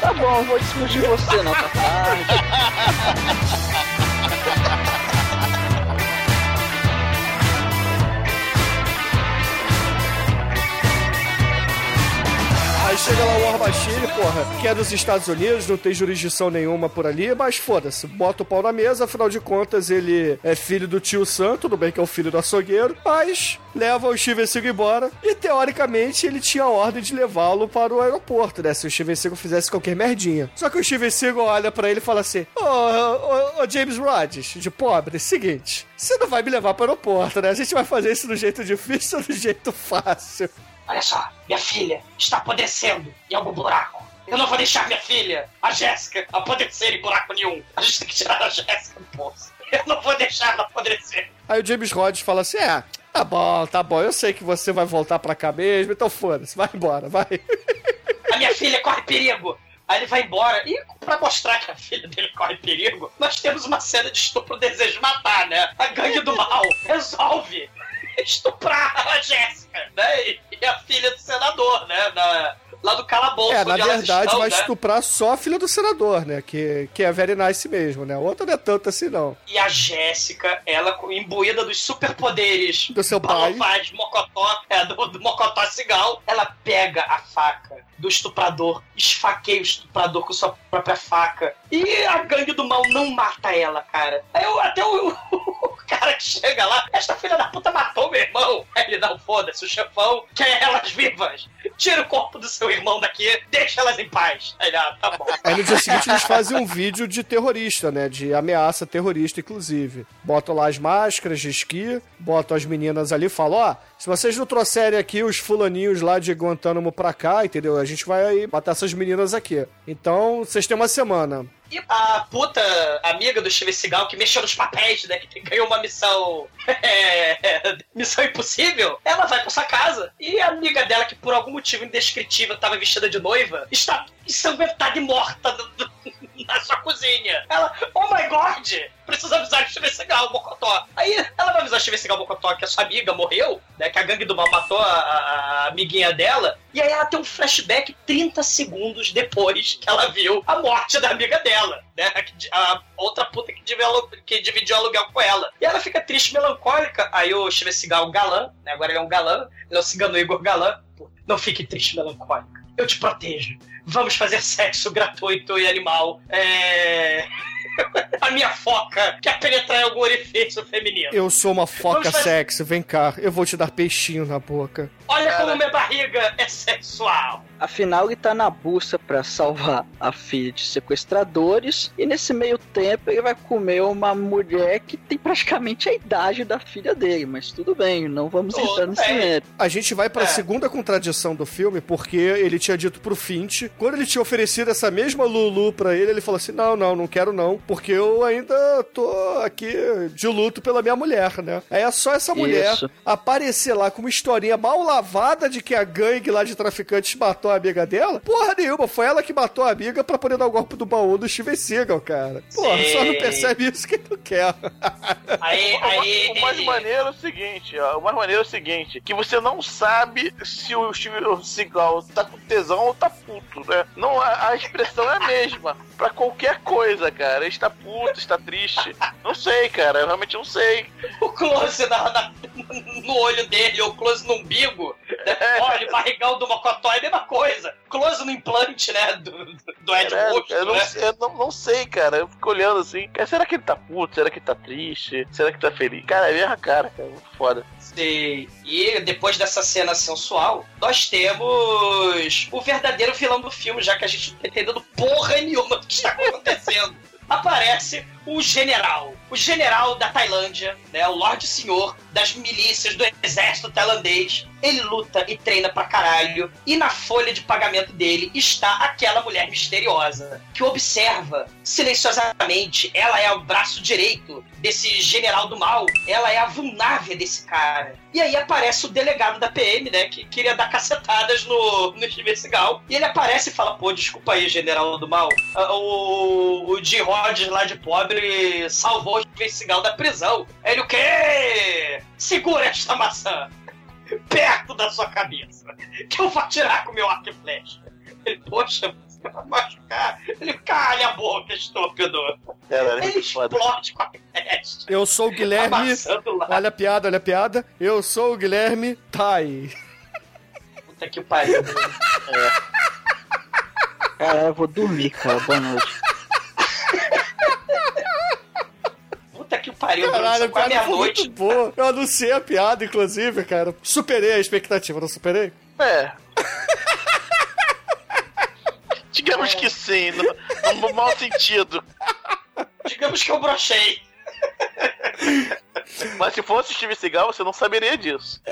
Tá bom, vou desfugir você, não, tá tarde.
Aí chega lá o War Machine, porra, que é dos Estados Unidos, não tem jurisdição nenhuma por ali, mas foda-se, bota o pau na mesa, afinal de contas ele é filho do tio Sam, tudo bem que é o filho do açougueiro, mas leva o Seagal embora e teoricamente ele tinha a ordem de levá-lo para o aeroporto, né, se o Seagal fizesse qualquer merdinha. Só que o Seagal olha pra ele e fala assim, ô, ô, ô, James Rhodes, de pobre, seguinte, você não vai me levar para o aeroporto, né, a gente vai fazer isso do jeito difícil ou do jeito fácil?
Olha só, minha filha está apodrecendo em algum buraco. Eu não vou deixar minha filha, a Jéssica, apodrecer em buraco nenhum. A gente tem que tirar a Jéssica do poço. Eu não vou deixar ela apodrecer.
Aí o James Rhodes fala assim: é, tá bom, tá bom, eu sei que você vai voltar pra cá mesmo, então foda-se, vai embora, vai.
A minha filha corre perigo. Aí ele vai embora. E pra mostrar que a filha dele corre perigo, nós temos uma cena de estupro desejo matar, né? A gangue do mal resolve estuprar a Jéssica, né? E a filha do senador, né? Na- lá do calabouço.
É, na verdade,
estão,
vai
né?
estuprar só a filha do senador, né? Que, que é very nice mesmo, né? O outro não é tanto assim, não.
E a Jéssica, ela imbuída dos superpoderes
Do seu pai.
Mocotó, é, do, do Mocotó Cigal, ela pega a faca do estuprador, esfaqueia o estuprador com sua própria faca. E a gangue do mal não mata ela, cara. Aí eu, até o, o cara que chega lá, esta filha da puta matou meu irmão. Aí ele não foda-se, o chefão quer elas vivas. Tira o corpo do seu irmão daqui, deixa elas em paz. Aí ah, tá bom.
Aí no dia seguinte eles fazem um vídeo de terrorista, né? De ameaça terrorista, inclusive. Botam lá as máscaras de esqui, botam as meninas ali e falam: ó, se vocês não trouxerem aqui os fulaninhos lá de Guantánamo pra cá, entendeu? A gente vai matar essas meninas aqui. Então, vocês têm uma semana.
E a puta amiga do Steven Seagal que mexeu nos papéis, né? Que ganhou uma missão. é, missão impossível. Ela vai pra sua casa. E a amiga dela, que por algum motivo indescritível tava vestida de noiva, está ensanguentada e morta na sua cozinha. Ela, oh my god! Precisa avisar o Steven Seagal, Mocotó. Aí ela vai avisar o Steven Seagal, Mocotó, que a sua amiga morreu, né? Que a gangue do mal matou a, a- a amiguinha dela. E aí ela tem um flashback 30 segundos depois que ela viu a morte da amiga dela, né? A outra puta que, dividiu que dividiu aluguel com ela. E ela fica triste, melancólica. Aí o Steven Seagal, galã, né? Agora ele é um galã. Ele é o cigano Igor galã. Não fique triste, melancólica. Eu te protejo. Vamos fazer sexo gratuito e animal. É... a minha foca quer penetrar em algum orifício feminino.
Eu sou uma foca
fazer-
sexy, vem cá, eu vou te dar peixinho na boca.
Olha
Cara.
como minha barriga é sexual.
Afinal, ele tá na busca pra salvar a filha de sequestradores. E nesse meio tempo, ele vai comer uma mulher que tem praticamente a idade da filha dele. Mas tudo bem, não vamos
Tudo
entrar nesse mérito.
A gente vai pra
É.
segunda contradição do filme, porque ele tinha dito pro Fint, quando ele tinha oferecido essa mesma Lulu pra ele, ele falou assim: não, não, não quero não, porque eu ainda tô aqui de luto pela minha mulher, né? Aí é só essa mulher
Isso.
aparecer lá com uma historinha mal lavada de que a gangue lá de traficantes matou a amiga dela. Porra nenhuma, foi ela que matou a amiga pra poder dar o golpe do baú do Steven Seagal, cara. Porra, só não
Sim.
percebe isso quem não quer.
Aí,
O,
aí,
o mais
ele-
maneiro é o seguinte, ó, o mais maneiro é o seguinte, que você não sabe se o Steven Seagal tá com tesão ou tá puto, né? Não, a, a expressão é a mesma, pra qualquer coisa, cara. Ele está puto, está triste. Não sei, cara, eu realmente não sei.
o close na- na- no olho dele, ou close no umbigo, né? olha, barrigão do Mocotó é a mesma coisa. Close no implante, né, do, do Ed
Caralho,
Rosto,
eu não,
né?
sei- eu não, não sei, cara. Eu fico olhando assim. Cara, será que ele tá puto? Será que ele tá triste? Será que tá feliz? Cara, é a mesma cara, cara. Muito foda.
Sei. E depois dessa cena sensual, nós temos o verdadeiro vilão do filme, já que a gente não tá entendendo porra nenhuma do que está acontecendo. Aparece o general, o general da Tailândia, né, o Lorde Senhor das milícias do exército tailandês. Ele luta e treina pra caralho. E na folha de pagamento dele está aquela mulher misteriosa que observa silenciosamente. Ela é o braço direito desse general do mal. Ela é a vulnável desse cara. E aí aparece o delegado da PM, né? Que queria dar cacetadas no, no Steven Seagal. E ele aparece e fala: pô, desculpa aí, general do mal. Ah, O, o Jim Rogers lá de pobre salvou o Steven Seagal da prisão. Ele o quê? Segura esta maçã perto da sua cabeça. Que eu vou atirar com meu arco e flecha. Ele, poxa, você vai machucar. Ele, calha a boca, estúpido.
É
Ele explode com a flecha.
Eu sou o Guilherme. Olha a piada, olha a piada. Eu sou o Guilherme Tai.
Puta que pariu.
Cara, eu vou dormir, cara. Boa noite.
Puta que pariu.
Caralho, a
Bruno, quase
piada foi
meia-noite.
muito boa. Eu anunciei a piada, inclusive, cara. Superei a expectativa, não superei?
É. Digamos que sim, no, no mau sentido.
Digamos que eu brochei.
Mas se fosse Steve Seagal, você não saberia disso.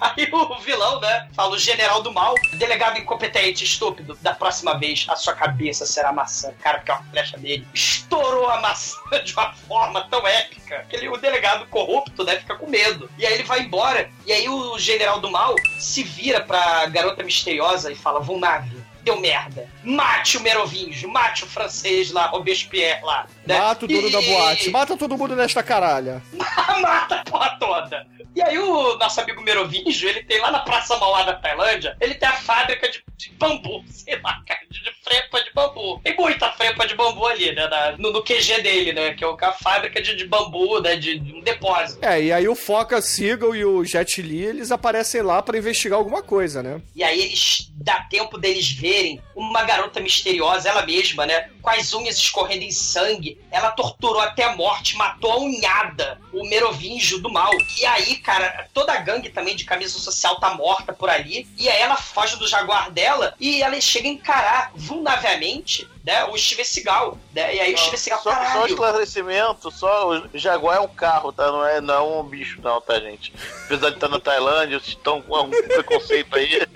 Aí o vilão, né? Fala o general do mal, delegado incompetente, estúpido. Da próxima vez, a sua cabeça será maçã. Cara, porque a flecha dele estourou a maçã de uma forma tão épica que ele, o delegado corrupto, né? Fica com medo. E aí ele vai embora. E aí o general do mal se vira pra garota misteriosa e fala: Vulnável. Deu merda. Mate o Merovingio, mate o francês lá, Robespierre lá.
Mata o dono
E-
da boate. Mata todo mundo nesta caralha.
Mata a porra toda. E aí o nosso amigo Merovingio, ele tem lá na Praça Mauá da Tailândia, ele tem a fábrica de, de bambu, sei lá, cara, de, de frepa de bambu. Tem muita frepa de bambu ali, né, na- no, no QG dele, né, que é a fábrica de, de bambu, né, de, de um depósito.
É, e aí o Foca Seagull e o Jet Li, eles aparecem lá pra investigar alguma coisa, né?
E aí eles dá tempo deles verem uma garota misteriosa, ela mesma, né? Com as unhas escorrendo em sangue. Ela torturou até a morte, matou a unhada o Merovingio do mal. E aí, cara, toda a gangue também de camisa social tá morta por ali. E aí ela foge do jaguar dela e ela chega a encarar vulnerabilimente né, o Steven Seagal. Né? E aí o Steven Seagal,
Só, só
caralho.
esclarecimento, só o Jaguar é um carro, tá? Não é, não é um bicho, não, tá, gente? Apesar de estar na Tailândia, vocês estão com um preconceito aí.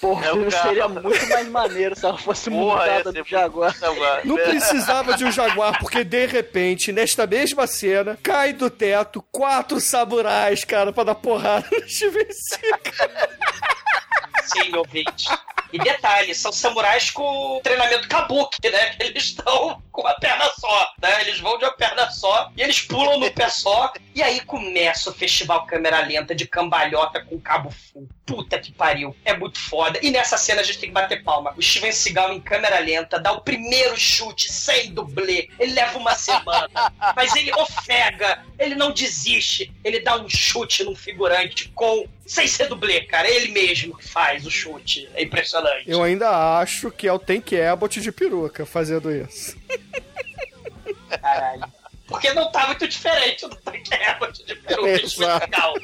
Porra,
É carro.
seria muito mais maneiro se ela fosse
Porra,
do Jaguar.
Jaguar.
Não precisava de um jaguar, porque de repente, nesta mesma cena, cai do teto quatro samurais, cara, pra dar porrada no Steven Seagal.
Sim, ouvinte. E detalhe, são samurais com treinamento kabuki, né? Eles estão com uma perna só, né? Eles vão de uma perna só e eles pulam no pé só. E aí começa o festival câmera lenta de cambalhota com cabo full. Puta que pariu. É muito foda. E nessa cena a gente tem que bater palma. O Steven Seagal em câmera lenta dá o primeiro chute sem dublê. Ele leva uma semana. Mas ele ofega. Ele não desiste. Ele dá um chute num figurante com. Sem ser dublê, cara. Ele mesmo que faz o chute. É impressionante.
Eu ainda acho que é o Tank Abbott de peruca fazendo isso.
Caralho. Porque não tá muito diferente do Tank Abbott de peruca de
Exato.
Seagal.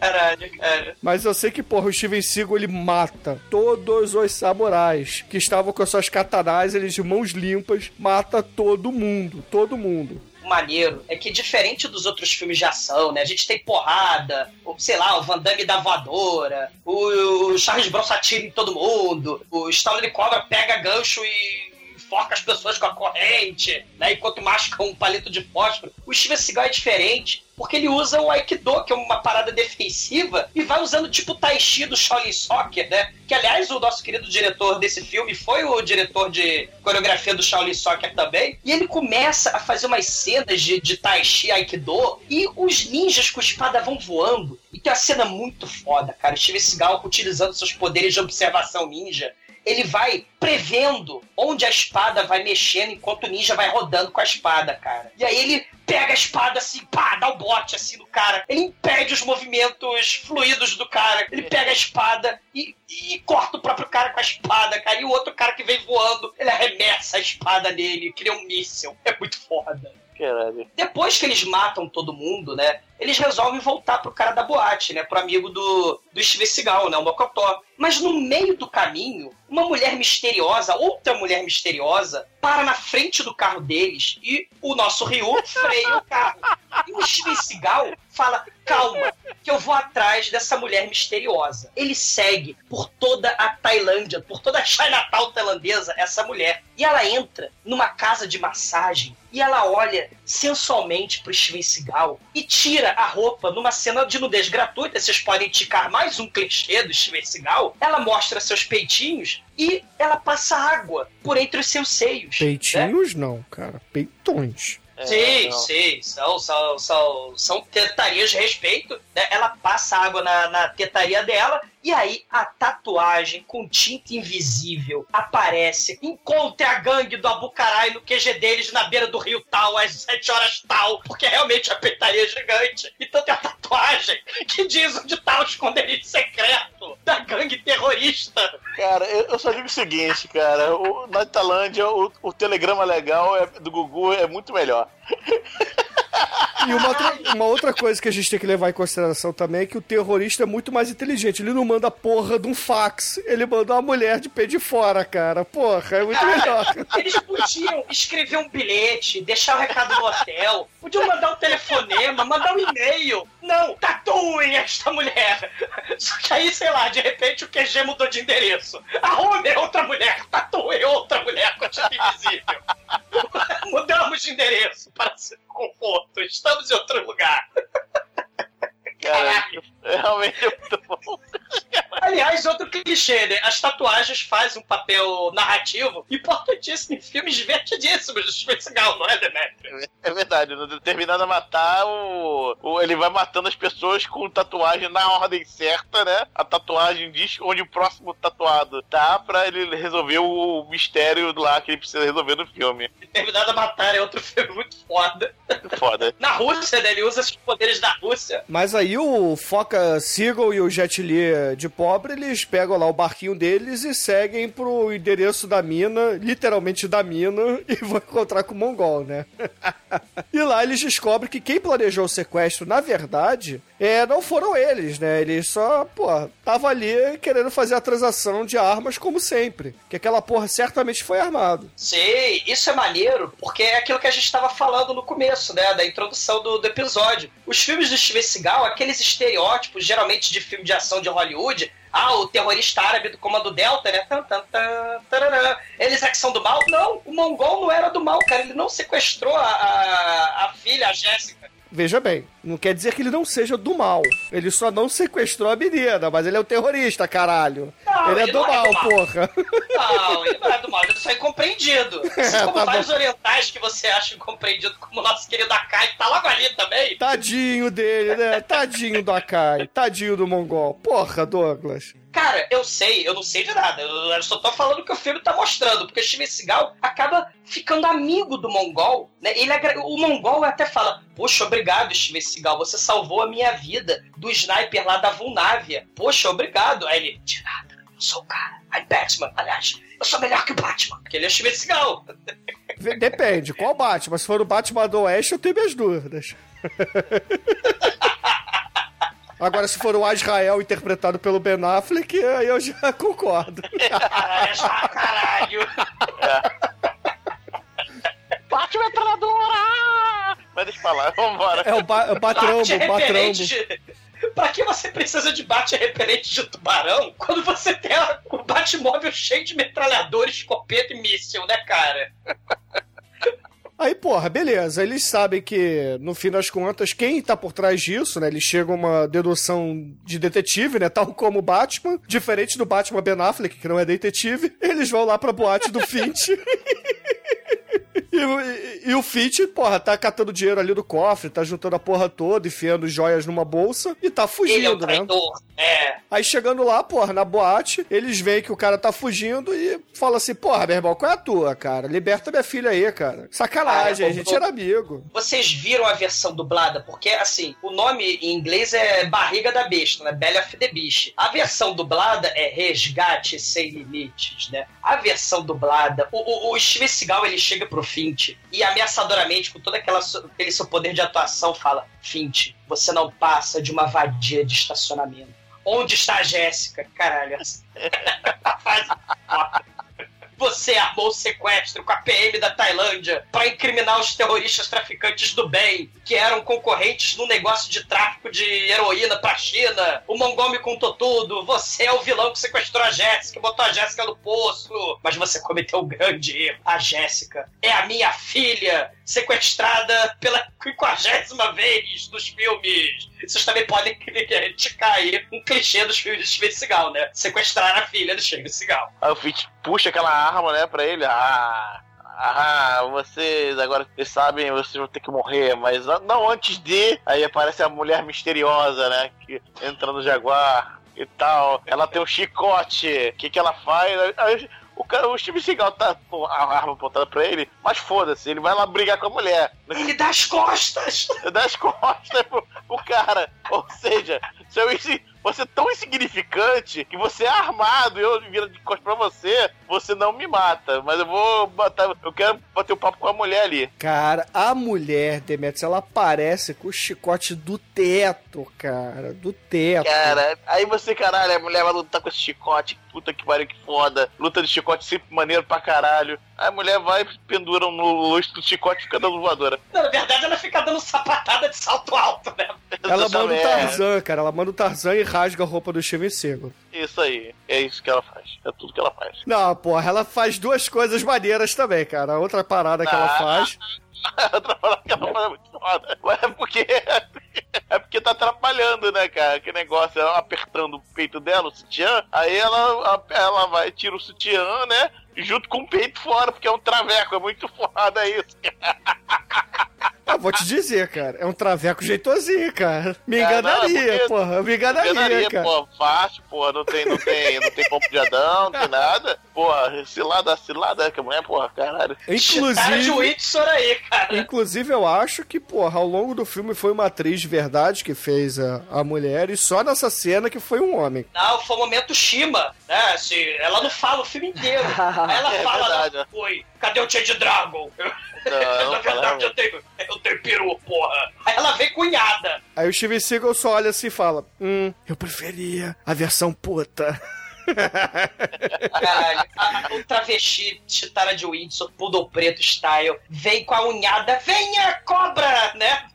Caralho, cara.
Mas eu sei que, porra, o Steven Seagal, ele mata todos os samurais que estavam com as suas katanas, eles de mãos limpas, mata todo mundo, todo mundo.
Maneiro é que, diferente dos outros filmes de ação, né? A gente tem porrada, o, sei lá, o Van Damme da voadora, o, o Charles Bronson atira em todo mundo, o Stallone Cobra pega gancho e enforca as pessoas com a corrente, né? Enquanto masca um palito de fósforo. O Steven Seagal é diferente, porque ele usa o Aikido, que é uma parada defensiva, e vai usando tipo o Tai Chi do Shaolin Soccer, né? Que, aliás, o nosso querido diretor desse filme foi o diretor de coreografia do Shaolin Soccer também. E ele começa a fazer umas cenas de, de Tai Chi, Aikido, e os ninjas com espada vão voando. E tem uma cena muito foda, cara. O Steven Seagal utilizando seus poderes de observação ninja ele vai prevendo onde a espada vai mexendo enquanto o ninja vai rodando com a espada, cara. E aí ele pega a espada assim, pá, dá o bote assim no cara. Ele impede os movimentos fluidos do cara. Ele pega a espada e, e corta o próprio cara com a espada, cara. E o outro cara que vem voando, ele arremessa a espada nele, cria um míssil. É muito foda.
Caralho.
Depois que eles matam todo mundo, né? Eles resolvem voltar pro cara da boate, né? Pro amigo do, do Steven Seagal, né? O Mocotó. Mas no meio do caminho, uma mulher misteriosa, outra mulher misteriosa, para na frente do carro deles e o nosso Ryu freia o carro. E o Steven Seagal fala, calma, que eu vou atrás dessa mulher misteriosa. Ele segue por toda a Tailândia, por toda a Chinatown tailandesa, essa mulher. E ela entra numa casa de massagem e ela olha sensualmente pro Steven Seagal e tira a roupa numa cena de nudez gratuita. Vocês podem ticar mais um clichê do Steven Seagal. Ela mostra seus peitinhos e ela passa água por entre os seus seios. né?
Peitinhos não, cara, peitões.
É,
Sim,
não.
sim, são, são, são, são tetarias de respeito. Né? Ela passa água na, na tetaria dela e aí a tatuagem com tinta invisível aparece. Encontre a gangue do Abucarai no QG deles na beira do rio tal, às 7 horas tal, porque realmente a peitaria é gigante. Então tem a tatuagem que diz onde tá o esconderijo secreto da gangue terrorista.
Cara, eu, só digo o seguinte, cara. O, na Tailândia, o, o telegrama legal é- do Gugu é muito melhor.
E uma outra, uma outra coisa que a gente tem que levar em consideração também é que o terrorista é muito mais inteligente. Ele não manda a porra de um fax, ele manda uma mulher de pé de fora, cara. Porra, é muito melhor.
Eles podiam escrever um bilhete, deixar o recado no hotel, podiam mandar um telefonema, mandar um e-mail. Não, tatuem esta mulher. Só que aí, sei lá, de repente o QG mudou de endereço. Arrume outra mulher, tatuem outra mulher com a tinta invisível. De endereço para seu conforto. Estamos em outro lugar.
Cara, É realmente muito bom.
Aliás, outro clichê, né? As tatuagens fazem um papel narrativo importantíssimo em filmes divertidíssimos do Steven Seagal, não é, Demetrio?
É verdade, no determinado a matar, o, o- ele vai matando as pessoas com tatuagem na ordem certa, né? A tatuagem diz onde o próximo tatuado tá pra ele resolver o mistério lá que ele precisa resolver no filme.
Terminado a Matar é outro filme muito foda.
Foda.
Na Rússia, né? Ele usa os poderes da Rússia.
Mas aí o Foca Seagull e o Jet Li de pobre, eles pegam lá o barquinho deles e seguem pro endereço da mina, literalmente da mina, e vão encontrar com o Mongol, né? e lá eles descobrem que quem planejou o sequestro, na verdade, é, não foram eles, né? Eles só, pô, tava ali querendo fazer a transação de armas como sempre. Que aquela porra certamente foi armado.
Sei, isso é maneiro, porque é aquilo que a gente estava falando no começo, né? Da introdução do, do episódio. Os filmes do Steven Seagal, aqueles estereótipos, geralmente de filme de ação de Hollywood. Ah, o terrorista árabe do Comando Delta, né? Eles é que são do mal? Não, o Mongol não era do mal, cara. Ele não sequestrou a, a, a filha, a Jéssica.
Veja bem, não quer dizer que ele não seja do mal. Ele só não sequestrou a menina, mas ele é um terrorista, caralho.
Não,
ele é
ele
do
não é
mal,
do mal.
porra.
Não, ele não é do mal, ele só é incompreendido. Assim como
Tá
vários
bom.
orientais que você acha incompreendido, como o nosso querido Akai, que tá logo ali também.
Tadinho dele, né? Tadinho do Akai. Tadinho do Mongol. Porra, Douglas.
Cara, eu sei, eu não sei de nada. Eu só tô falando o que o filme tá mostrando. Porque o Steven Seagal acaba ficando amigo do Mongol, né? Ele, o Mongol até fala: Poxa, obrigado, Steven Seagal. Você salvou a minha vida do sniper lá da Vulnávia. Poxa, obrigado. Aí ele: De nada, eu sou o cara. I'm Batman. Aliás, eu sou melhor que o Batman. Porque ele é Steven Seagal.
Depende, qual Batman? Se for o Batman do Oeste, eu tenho minhas dúvidas. Agora, se for o Azrael interpretado pelo Ben Affleck, aí eu já concordo.
Caralho, já, caralho.
Bate metralhadora! Mas deixa eu falar, vambora.
É o, ba é o Batrambo,
Bate
o Batrambo.
referente de... Pra que você precisa de bate referente de tubarão quando você tem o Batmóvel cheio de metralhador, escopeta e míssil, né, cara?
Aí, porra, beleza. Eles sabem que, no fim das contas, quem tá por trás disso, né? Eles chegam a uma dedução de detetive, né? Tal como o Batman. Diferente do Batman Ben Affleck, que não é detetive. Eles vão lá pra boate do Finch. E, o- e- e o Finch, porra, tá catando dinheiro ali do cofre, tá juntando a porra toda, enfiando joias numa bolsa e tá
Ele é um
fugindo, né?
traidor. É.
Aí chegando lá, porra, na boate, eles veem que o cara tá fugindo e falam assim: Porra, meu irmão, qual é a tua, cara? Liberta minha filha aí, cara. Sacanagem,
Ah,
a gente era amigo.
Vocês viram a versão dublada? Porque, assim, o nome em inglês é Barriga da Besta, né? Belly of the Beast. A versão dublada é Resgate Sem Limites, né? A versão dublada, o, o, o Steven Seagal, ele chega pro E ameaçadoramente, com todo aquela, aquele seu poder de atuação, fala Fint, você não passa de uma vadia de estacionamento. Onde está a Jéssica? Caralho. Você armou o sequestro com a PM da Tailândia para incriminar os terroristas traficantes do bem, que eram concorrentes no negócio de tráfico de heroína pra China. O Mongol me contou tudo. Você é o vilão que sequestrou a Jéssica, botou a Jéssica no poço. Mas você cometeu um grande erro. A Jéssica é a minha filha, sequestrada pela quinquagésima vez dos filmes. Vocês também podem criticar aí um clichê dos filmes de Steven Seagal, né? Sequestrar a filha do Steven Seagal.
Aí o Fitch puxa aquela arma, né, pra ele. Ah, ah, vocês agora vocês sabem, vocês vão ter que morrer, mas não antes de. Aí aparece a mulher misteriosa, né, que entra no Jaguar e tal. Ela tem um chicote. O que que ela faz? Aí, o cara, o Steve Seagal tá com a arma apontada pra ele, mas foda-se, ele vai lá brigar com a mulher.
Ele dá as costas!
das costas pro, pro cara. Ou seja, seu você é tão insignificante que você é armado e eu viro de costas pra você, você não me mata. Mas eu vou botar. Eu quero bater o papo com a mulher ali.
Cara, a mulher, Demetrius, ela aparece com o chicote do teto, cara. Do teto.
Cara, aí você, caralho, a mulher vai lutar com esse chicote. Puta que pariu, que foda. Luta de chicote sempre maneiro pra caralho. Aí a mulher vai e pendura no lustre do chicote e fica dando voadora.
Não, na verdade, ela fica dando sapatada de salto alto, né?
Ela manda o. Tarzan, cara. Ela manda o Tarzan e rasga a roupa do Steven Seagal.
Isso aí. É isso que ela faz. É tudo que ela faz.
Não, porra, ela faz duas coisas maneiras também, cara. A outra parada que ela
Ah.
faz
Outra parada que ela fala é muito foda. Mas é porque. É porque tá atrapalhando, né, cara? Que negócio, ela apertando o peito dela, o sutiã, aí ela, ela vai, tira o sutiã, né? Junto com o peito fora, porque é um traveco, é muito foda isso.
Ah, vou te dizer, cara. É um traveco jeitosinho, cara. Me
É,
enganaria,
não, porque-
porra. Me enganaria,
Enganaria,
cara.
pô, fácil, pô, não tem, não tem, não tem pompo de Adão, não tem nada. Pô, cilada, cilada, que mulher, porra, caralho.
Cara de
Inclusive,
Windsor aí, cara.
inclusive, eu acho que, porra, ao longo do filme foi uma atriz de verdade que fez a, a mulher e só nessa cena que foi um homem.
Não, foi o momento Shima, né? Se, ela não fala o filme inteiro. Ela
É
fala,
verdade,
ela foi, cadê o Change Dragon?
Não,
Na verdade, eu tenho, eu tenho peru, porra. Aí ela vem cunhada.
Aí o Steven Seagal só olha assim e fala: Hum, eu preferia a versão puta.
Caralho, o travesti Chitara de Windsor, Poodle Preto Style, vem com a unhada, venha cobra, né?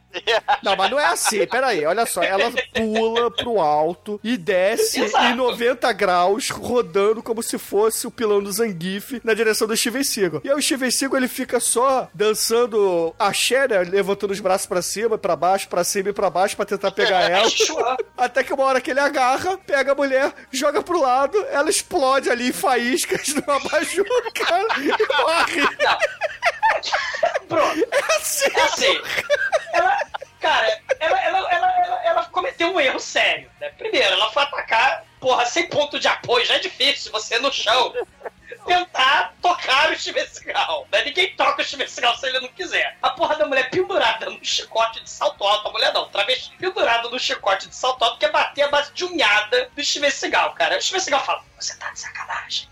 Não, mas não é assim. Peraí, olha só. Ela pula pro alto e desce
Exato.
em 90 graus, rodando como se fosse o pilão do Zangief na direção do Steven Seagal. E aí o Steven Seagal, ele fica só dançando axé, né? Levantando os braços pra cima, pra baixo, pra cima e pra baixo pra tentar pegar ela.
Chua.
Até que uma hora que ele agarra, pega a mulher, joga pro lado, ela explode ali em faíscas no abajur, cara, e morre.
Pronto.
É assim.
É assim. Ela, cara, ela, ela, ela, ela, cometeu um erro sério. Né? Primeiro, ela foi atacar, porra, sem ponto de apoio, já é difícil você no chão. Tentar tocar o Steven Seagal. Né? Ninguém toca o Steven Seagal se ele não quiser. A porra da mulher pendurada num chicote de salto alto. A mulher não, travesti pendurada num chicote de salto alto quer bater a base de unhada do Steven Seagal, cara. O Steven Seagal fala, você tá de sacanagem.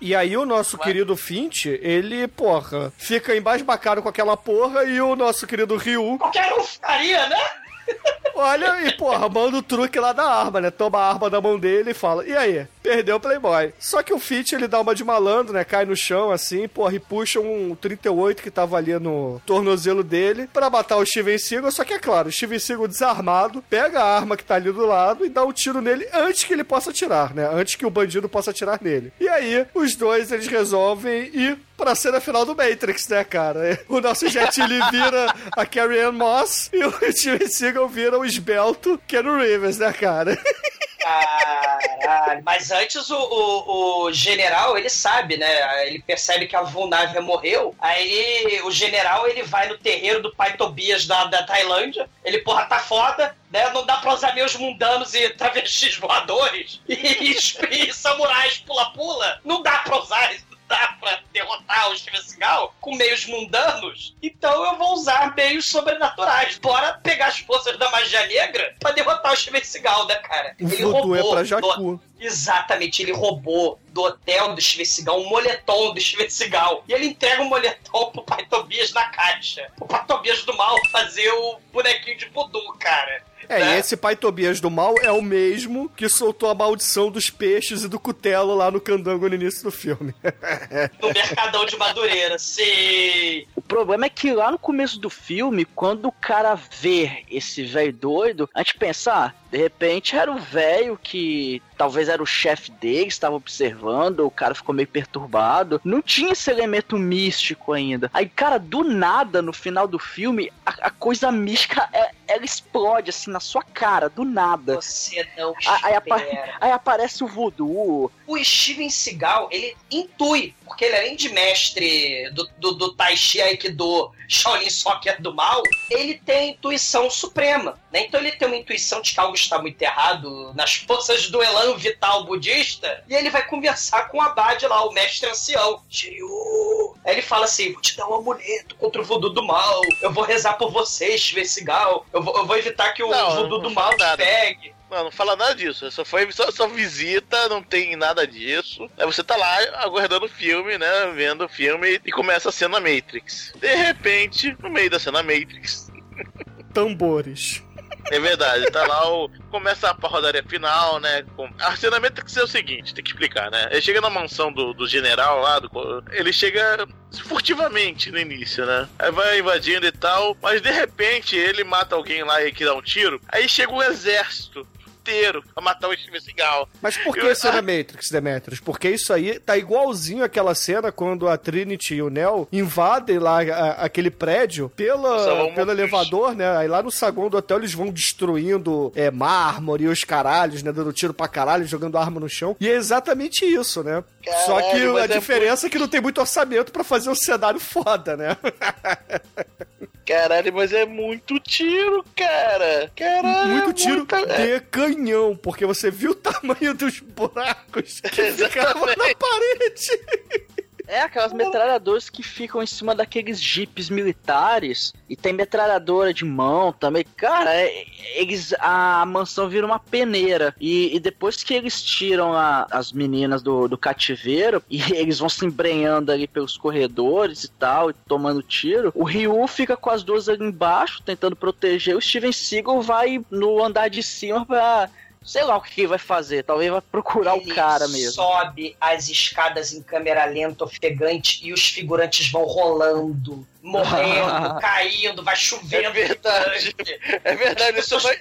E aí o nosso querido Finch, ele, porra, fica embasbacado com aquela porra e o nosso querido Ryu,
Qualquer um faria, né?
Olha e, porra, manda o truque lá da arma, né? Toma a arma da mão dele e fala, e aí? Perdeu o Playboy. Só que o Finch, ele dá uma de malandro, né? Cai no chão, assim, porra, e puxa um 38 que tava ali no tornozelo dele pra matar o Steven Seagal. Só que é claro, o Steven Seagal desarmado, pega a arma que tá ali do lado e dá um tiro nele antes que ele possa atirar, né? Antes que o bandido possa atirar nele. E aí, os dois, eles resolvem ir pra cena final do Matrix, né, cara? O nosso Jet Li vira a Carrie Ann Moss e o Steven Seagal vira o esbelto Keanu Reeves, né, cara?
Caralho. Mas antes o, o, o general, ele sabe, né? Ele percebe que a Vulnávia morreu. Aí o general, ele vai no terreiro do pai Tobias da, da Tailândia. Ele, porra, tá foda. Né? Não dá pra usar meus mundanos e travestis voadores e, e, e samurais pula-pula. Não dá pra usar isso. Dá pra derrotar o Steven Seagal com meios mundanos. Então eu vou usar meios sobrenaturais. Bora pegar as forças da magia negra pra derrotar o Steven Seagal, né, cara?
O voodoo é pra Jacu.
Exatamente, ele roubou do hotel do Steven Seagal um moletom do Steven Seagal. E ele entrega o moletom pro pai Tobias na caixa. O pai Tobias do mal fazer o bonequinho de voodoo, cara.
É,
Né?
e esse pai Tobias do mal é o mesmo que soltou a maldição dos peixes e do cutelo lá no candango no início do filme.
No Mercadão de Madureira, sim.
O problema é que lá no começo do filme, quando o cara vê esse velho doido, a gente pensa, ah, de repente era o velho que talvez era o chefe dele, estava observando, o cara ficou meio perturbado. Não tinha esse elemento místico ainda. Aí, cara, do nada, no final do filme, a, a coisa mística, é- ela explode assim na sua cara, do nada.
Você não
Aí, aí apa-
espera.
aí aparece o voodoo.
O Steven Seagal, ele intui, porque ele além de mestre do, do, do Tai Chi Aikido, Shaolin Soccer do mal, ele tem intuição suprema, né? Então ele tem uma intuição de que algo está muito errado nas forças do elan vital budista, e ele vai conversar com o Abade lá, o mestre ancião, Shiryu. Aí ele fala assim, vou te dar um amuleto contra o voodoo do mal, eu vou rezar por você, Steven Seagal, eu vou, eu vou evitar que o
Não,
voodoo
não
do mal te
nada.
pegue.
Não, não fala nada disso. Só foi só, só visita, não tem nada disso. Aí você tá lá aguardando o filme, né? Vendo o filme e começa a cena Matrix. De repente, no meio da cena Matrix,
Tambores.
É verdade, tá lá o. Começa a porradaria final, né? Com... A cena Matrix é o seguinte, tem que explicar, né? Ele chega na mansão do, do general lá, do... ele chega furtivamente no início, né? Aí vai invadindo e tal, mas de repente ele mata alguém lá e que dá um tiro. Aí chega um exército inteiro pra matar o Steven Seagal.
Mas por que
Eu-
cena Matrix, Demetrius? Porque isso aí tá igualzinho aquela cena quando a Trinity e o Neo invadem lá a- aquele prédio pela, pelo elevador, né? Aí lá no saguão do hotel eles vão destruindo é, mármore e os caralhos, né? Dando tiro pra caralho, jogando arma no chão. E é exatamente isso, né? Só que
Caralho,
a
é
diferença é que não tem muito orçamento pra fazer um cenário foda, né?
Caralho, mas é muito tiro, cara. Caralho.
muito
é
tiro
muita-
de canhão, porque você viu o tamanho dos buracos que ficavam na parede.
É, aquelas metralhadoras que ficam em cima daqueles jipes militares. E tem metralhadora de mão também. Cara, é- eles. A mansão vira uma peneira. E, e depois que eles tiram a- as meninas do, do cativeiro e eles vão se embrenhando ali pelos corredores e tal, e tomando tiro, o Ryu fica com as duas ali embaixo, tentando proteger. O Steven Seagal vai no andar de cima pra. Sei lá o que ele vai fazer. Talvez vai procurar o
Ele
cara mesmo.
sobe as escadas em câmera lenta, ofegante, e os figurantes vão rolando, morrendo, caindo, vai chovendo.
É verdade. É verdade, ele só, vai,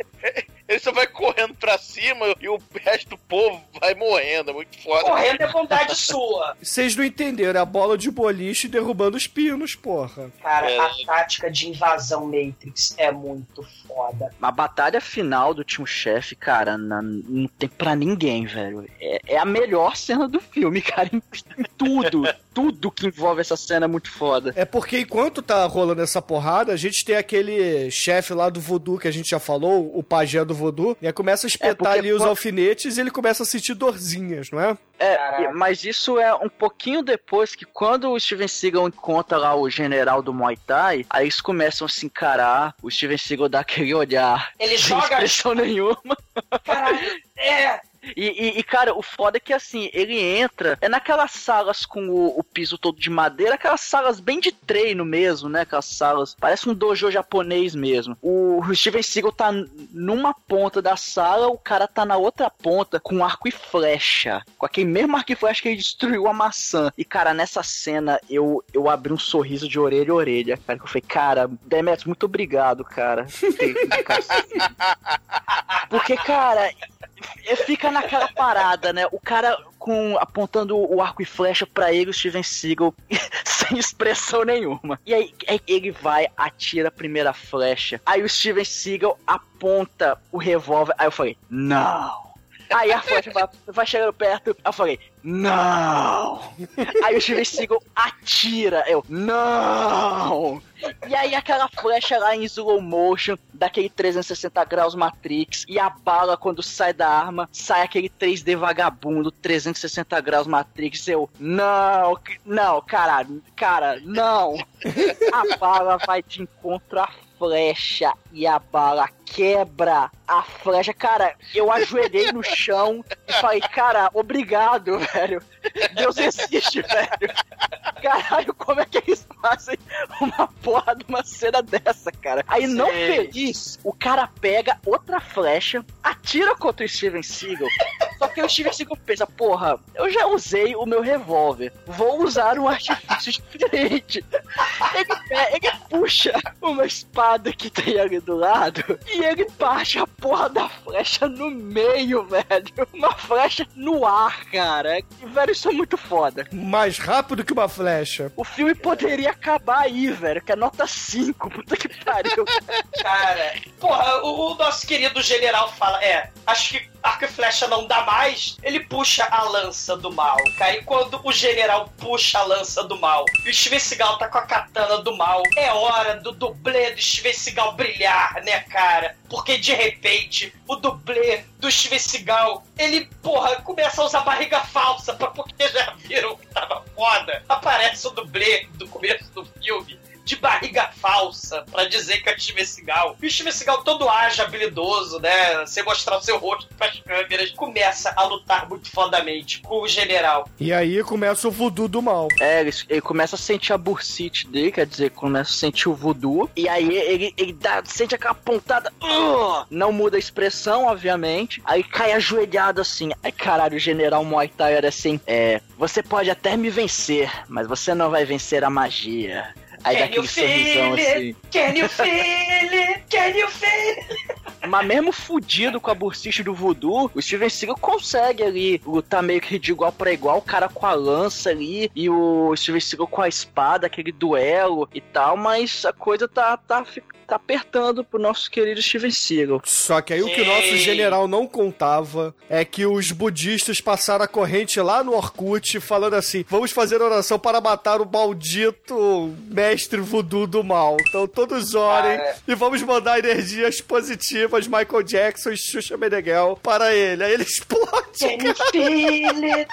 ele só vai correndo pra cima e o resto do povo vai morrendo. É muito foda.
Correndo é vontade sua.
Vocês não entenderam, é a bola de boliche derrubando os pinos, porra.
Cara,
É.
a tática de invasão Matrix é muito foda.
A batalha final do último chefe, cara, na- não tem pra ninguém, velho. É, é a melhor cena do filme, cara. Em, em tudo. tudo que envolve essa cena é muito foda.
É porque enquanto tá rolando essa porrada, a gente tem aquele chefe lá do voodoo que a gente já falou, o pajé do voodoo, e aí começa a espetar
porque
ali os alfinetes e ele começa a sentir dorzinhas, não é?
É, mas isso é um pouquinho depois que quando o Steven Seagal encontra lá o general do Muay Thai, aí eles começam a se encarar, o Steven Seagal dá aquele olhar.
Ele
Sem
joga.
expressão nenhuma.
Caralho, é.
E, e- e, cara, o foda é que assim, ele entra, é naquelas salas com o, o piso todo de madeira, aquelas salas bem de treino mesmo, né? Aquelas salas, parece um dojo japonês mesmo. O, Steven Seagal tá numa ponta da sala, o cara tá na outra ponta com arco e flecha. Com aquele mesmo arco e flecha que ele destruiu a maçã. E, cara, nessa cena eu, eu abri um sorriso de orelha a orelha, cara. que Eu falei, cara, Demetrius, muito obrigado, cara. Porque, cara, é, fica naquela parada, né? O cara com apontando o arco e flecha pra ele, o Steven Seagal, sem expressão nenhuma. E aí, aí ele vai, atira a primeira flecha. Aí o Steven Seagal aponta o revólver. Aí eu falei, não. Aí a flecha vai, vai chegando perto. Eu falei, não. Aí o Steven Seagal atira. Eu, não. E aí aquela flecha lá em slow motion, daquele 360 graus Matrix, e a bala quando sai da arma, sai aquele 3D vagabundo, 360 graus Matrix, eu, não, não, caralho, cara, não. A bala vai de encontro à flecha, e a bala quebra a flecha. Cara, eu ajoelhei no chão e falei, cara, obrigado, velho. Deus existe, velho. Caralho, como é que eles fazem uma porra de uma cena dessa, cara? Aí, não feliz, o cara pega outra flecha, atira contra o Steven Seagal. Só que o Steven Seagal pensa, porra, eu já usei o meu revólver, vou usar um artifício diferente. Ele, ele puxa uma espada que tem ali do lado e ele parte a porra da flecha no meio, velho. Uma flecha no ar, cara. E, velho, isso é muito foda.
Mais rápido que uma flecha.
O filme poderia acabar aí, velho, que é nota 5, puta que pariu.
Cara, porra, o, o nosso querido general fala, é, acho que arco e flecha não dá mais, ele puxa a lança do mal, cara. E quando o general puxa a lança do mal e o Steven Seagal tá com a katana do mal, é hora do dublê do Steven Seagal brilhar, né, cara? Porque de repente, o dublê do Steven Seagal, ele, porra, começa a usar barriga falsa, pra, porque já viram que tava foda. Aparece o dublê do começo do filme de barriga falsa pra dizer que é o Steven Seagal. E o Steven Seagal todo ágil, habilidoso, né? Sem mostrar o seu rosto pras câmeras, começa a lutar muito fodamente com o general.
E aí começa o voodoo do mal.
É, ele, ele começa a sentir a bursite dele, quer dizer, começa a sentir o voodoo. E aí ele, ele dá, sente aquela pontada. "Ugh!" não muda a expressão, obviamente. Aí cai ajoelhado assim. Aí, caralho, o general Muay Thai era assim: É, você pode até me vencer, mas você não vai vencer a magia. Aí dá
Can you
aquele sorrisão
feel
assim.
it? Can you feel it? Can you feel it?
Mas mesmo fudido com a bursice do voodoo, o Steven Seagal consegue ali lutar meio que de igual para igual, o cara com a lança ali e o Steven Seagal com a espada, aquele duelo e tal, mas a coisa tá, tá, tá apertando pro nosso querido Steven Seagal.
Só que aí o que o nosso
Sim.
general não contava é que os budistas passaram a corrente lá no Orkut falando assim: vamos fazer oração para matar o maldito mestre voodoo do mal. Então todos orem
Cara.
e vamos mandar energias positivas, Michael Jackson e Xuxa Meneghel, para ele. Aí ele explode.
It?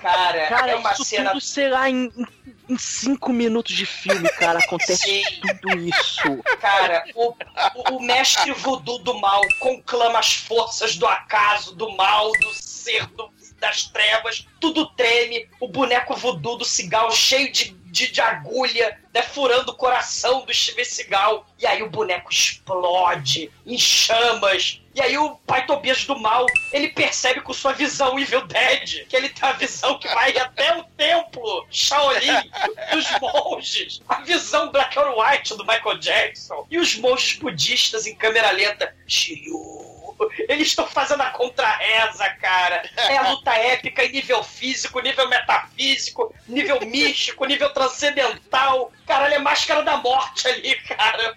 Cara,
Cara,
é uma
isso
cena
tudo, sei lá, em, em- cinco minutos de filme, cara, acontece
Sim.
tudo isso.
Cara, o, o, o mestre voodoo do mal conclama as forças do acaso, do mal, do ser, do- das trevas, tudo treme, o boneco voodoo do cigal cheio de, de, de agulha, né, furando o coração do Steven Seagal, e aí o boneco explode em chamas, e aí o pai Tobias do mal, ele percebe com sua visão Evil Dead, que ele tem a visão que vai até o templo Shaolin dos monges, a visão Black or White do Michael Jackson, e os monges budistas em câmera lenta, Shiryu. Eles estão fazendo a contra-reza, cara. É a luta épica em nível físico, nível metafísico, nível místico, nível transcendental. Caralho, é máscara da morte ali, cara.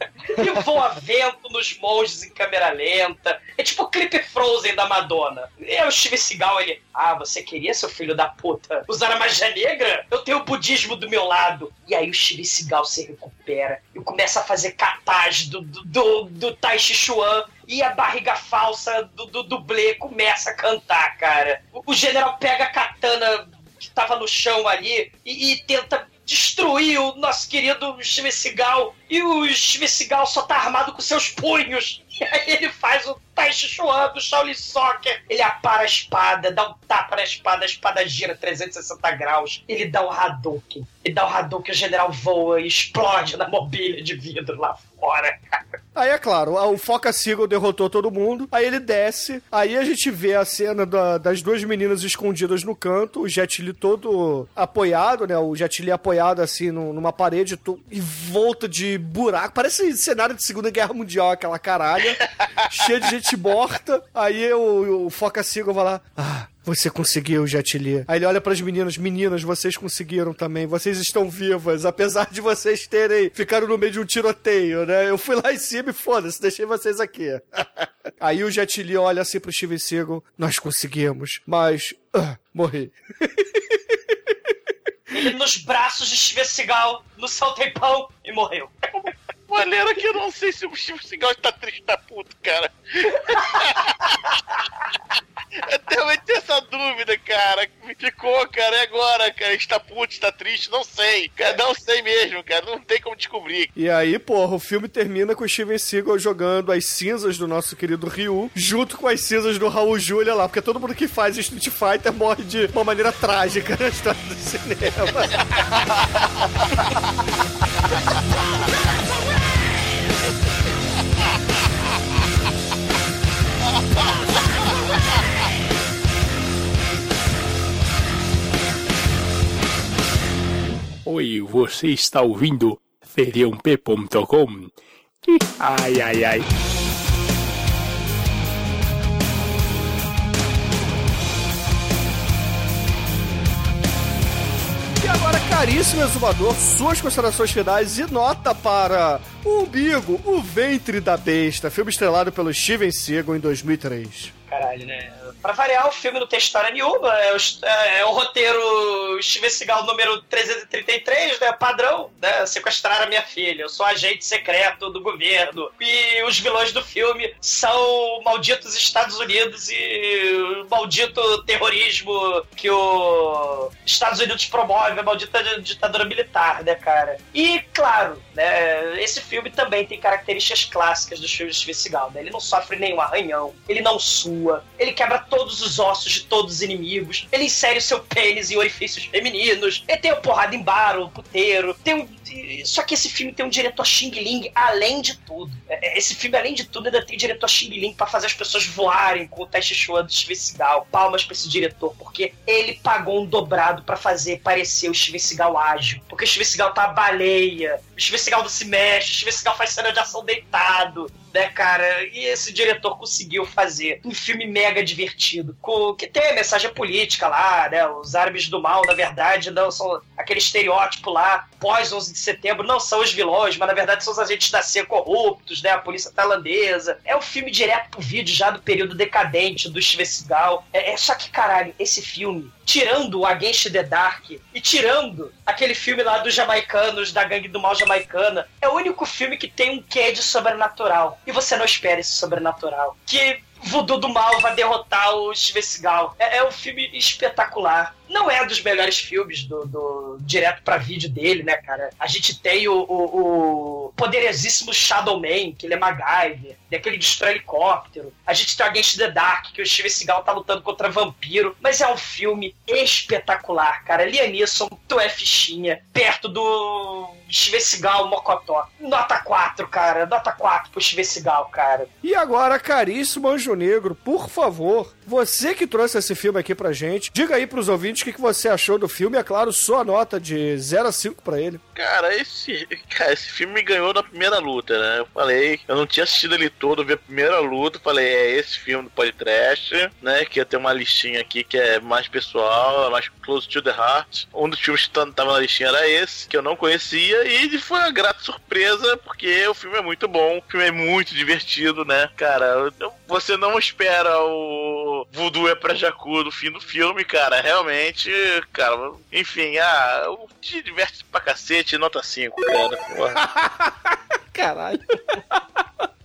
E voa vento nos monges em câmera lenta. É tipo o clipe Frozen da Madonna. É o Steve Seagal, ele. Ah, você queria, seu filho da puta, usar a magia negra? Eu tenho o budismo do meu lado. E aí o Steve Seagal se recupera e começa a fazer capaz do, do, do, do Tai Chi Chuan. E a barriga falsa do, do dublê começa a cantar, cara. O, o general pega a katana que tava no chão ali e, e tenta destruir o nosso querido Steven Seagal. E o Steven Seagal só tá armado com seus punhos. E aí ele faz o Tai Chi Chuan do Shaolin Soccer. Ele apara a espada, dá um tapa na espada, a espada gira 360 graus. Ele dá o Hadouken. Ele dá o Hadouken, o general voa e explode na mobília de vidro lá fora, cara.
Aí é claro, o Foca Seagull derrotou todo mundo, aí ele desce, aí a gente vê a cena da- das duas meninas escondidas no canto, o Jet Li todo apoiado, né? O Jet Li apoiado assim no- numa parede to- e volta de buraco, parece cenário de Segunda Guerra Mundial, aquela caralha, cheia de gente morta. Aí o, o Foca Seagull vai lá, ah, você conseguiu, Jet Li. Aí ele olha pras meninas, meninas, vocês conseguiram também, vocês estão vivas, apesar de vocês terem ficado no meio de um tiroteio, né? Eu fui lá em cima e foda-se, deixei vocês aqui. Aí o Jet Li olha assim pro Steven Seagal, nós conseguimos, mas ah, morri.
Ele nos braços de Steven Seagal, no salto em pão e morreu.
Maneiro que eu não sei se o Steve Seagal tá triste da puta, cara. Eu realmente tenho essa dúvida, cara. Me ficou, cara. E agora, cara? Está puto, está triste? Não sei. Cara, não sei mesmo, cara. Não tem como descobrir.
E aí, porra, o filme termina com o Steven Seagal jogando as cinzas do nosso querido Ryu, junto com as cinzas do Raul Julia lá, porque todo mundo que faz Street Fighter morre de uma maneira trágica na história do cinema.
Oi, você está ouvindo feriump.com? Ih, Ai, ai, ai.
E agora, caríssimo exumador, suas considerações finais e nota para o umbigo, o ventre da besta, filme estrelado pelo Steven Seagal em 2003.
Caralho, né? Pra variar, o filme não tem história nenhuma. É o, é o roteiro Steven Seagal número 333, né? Padrão, né? Sequestrar a minha filha. Eu sou agente secreto do governo. E os vilões do filme são malditos Estados Unidos e o maldito terrorismo que o Estados Unidos promove, a maldita ditadura militar, né, cara? E, claro, né? Esse filme também tem características clássicas dos filmes de Steven Seagal, né? Ele não sofre nenhum arranhão, ele não sua, ele quebra todos os ossos de todos os inimigos, ele insere o seu pênis em orifícios femininos, ele tem o porrada em bar, o puteiro, tem um. Só que esse filme tem um diretor Xing Ling além de tudo. É, Esse filme, além de tudo, ainda tem diretor Xing Ling pra fazer as pessoas voarem com o teste show do Steven Seagal. Palmas pra esse diretor, porque ele pagou um dobrado pra fazer parecer o Steven Seagal ágil. Porque o Steven Seagal tá baleia, Steven Seagal não se mexe, Steven Seagal faz cena de ação deitado, né, cara? E esse diretor conseguiu fazer um filme mega divertido, com, que tem a mensagem política lá, né? Os árabes do mal, na verdade, não são aquele estereótipo lá, pós 11 de setembro, não são os vilões, mas na verdade são os agentes da CIA corruptos, né? A polícia tailandesa. É um filme direto pro vídeo já do período decadente do Steven Seagal. É, é só que, caralho, esse filme, tirando o Against the Dark e tirando aquele filme lá dos jamaicanos, da gangue do mal jamaicana, é o único filme que tem um quê de sobrenatural. E você não espera esse sobrenatural. Que Voodoo do Mal vai derrotar o Steven Seagal. É, é um filme espetacular. Não é dos melhores filmes do, do direto para vídeo dele, né, cara? A gente tem o, o, o poderosíssimo Shadow Man, que ele é MacGyver, daquele destrói helicóptero. A gente tem Against the Dark, que o Steven Seagal tá lutando contra vampiro. Mas é um filme espetacular, cara. Lianisson, tu é fichinha, perto do Steven Seagal Mocotó. Nota 4, cara. Nota 4 pro Steven Seagal, cara.
E agora, caríssimo Anjo Negro, por favor, você que trouxe esse filme aqui pra gente, diga aí pros ouvintes o que, que você achou do filme. É claro, sua nota de 0 a 5 pra ele.
Cara, esse, cara, esse filme me ganhou na primeira luta, né? Eu falei, eu não tinha assistido ele todo, vi a primeira luta, falei, é esse filme do podcast, né? Que ia ter uma listinha aqui que é mais pessoal, é mais close to the heart. Um dos filmes que tava na listinha era esse, que eu não conhecia, e foi uma grata surpresa, porque o filme é muito bom, o filme é muito divertido, né? Cara, você não espera o Voodoo é pra Jacu no fim do filme, cara. Realmente, cara, enfim, ah, te diverte pra cacete, nota 5, cara.
Caralho.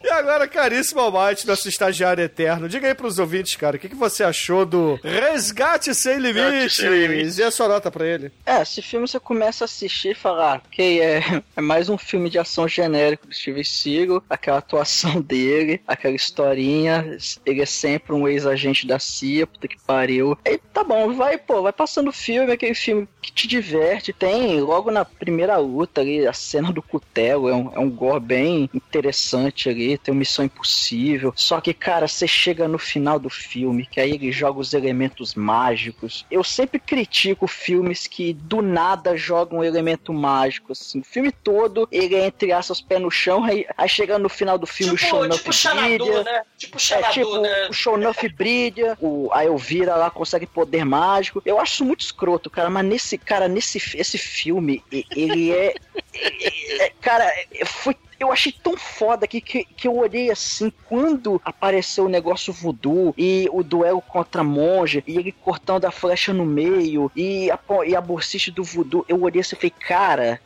E agora, caríssimo Almighty, nosso estagiário eterno, diga aí pros ouvintes, cara, o que, que você achou do Resgate Sem Limites?
Sem Limites.
E a sua nota pra ele?
É, esse filme você começa a assistir e falar, ok, é, é mais um filme de ação genérico do Steven Seagal, aquela atuação dele, aquela historinha, ele é sempre um ex-agente da CIA, puta que pariu. Aí tá bom, vai, pô, vai passando o filme, aquele filme que te diverte. Tem logo na primeira luta ali, a cena do cutelo, é um, é um gore bem interessante ali, tem uma Missão Impossível. Só que, cara, você chega no final do filme, que aí ele joga os elementos mágicos. Eu sempre critico filmes que do nada jogam um elemento mágico, assim. O filme todo, ele é entre aspas, pé no chão, aí, aí chega no final do filme o show
Tipo, tipo Xanadu, né? Tipo
é, tipo,
né?
o Shonuff brilha, o, a Elvira lá consegue poder mágico. Eu acho muito escroto, cara, mas nesse, cara, nesse esse filme, ele é. é- é- cara, é- foi. Eu achei tão foda que, que, que eu olhei assim, quando apareceu o negócio voodoo e o duelo contra monge, e ele cortando a flecha no meio, e a, e a bolsicha do voodoo, eu olhei assim e falei, cara,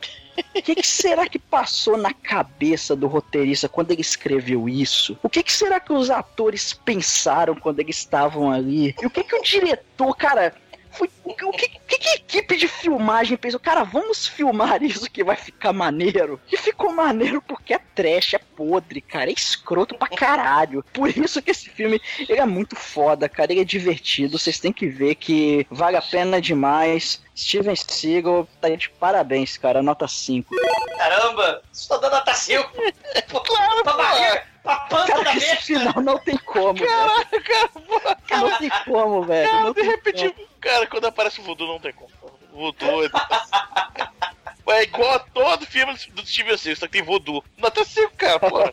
o que, que será que passou na cabeça do roteirista quando ele escreveu isso? O que, que será que os atores pensaram quando eles estavam ali? E o que, que o diretor, cara. Foi, o, que, o que, que que a equipe de filmagem pensou? Cara, vamos filmar isso que vai ficar maneiro. E ficou maneiro porque é trash, é podre, cara. É escroto pra caralho. Por isso que esse filme ele é muito foda, cara. Ele é divertido. Vocês têm que ver que vale a pena demais. Steven Seagal, tá de parabéns, cara. Nota 5.
Caramba, estou dando nota 5. Claro, pra barriga, pra panta da
Cara, esse final não tem como, velho.
cara,
Não tem como, velho.
Cara,
Não
de repente, cara, quando aparece o voodoo não tem como. Voodoo é... É igual a todo filme do Steven Seagal, só que tem voodoo. Nota 5, cara, porra.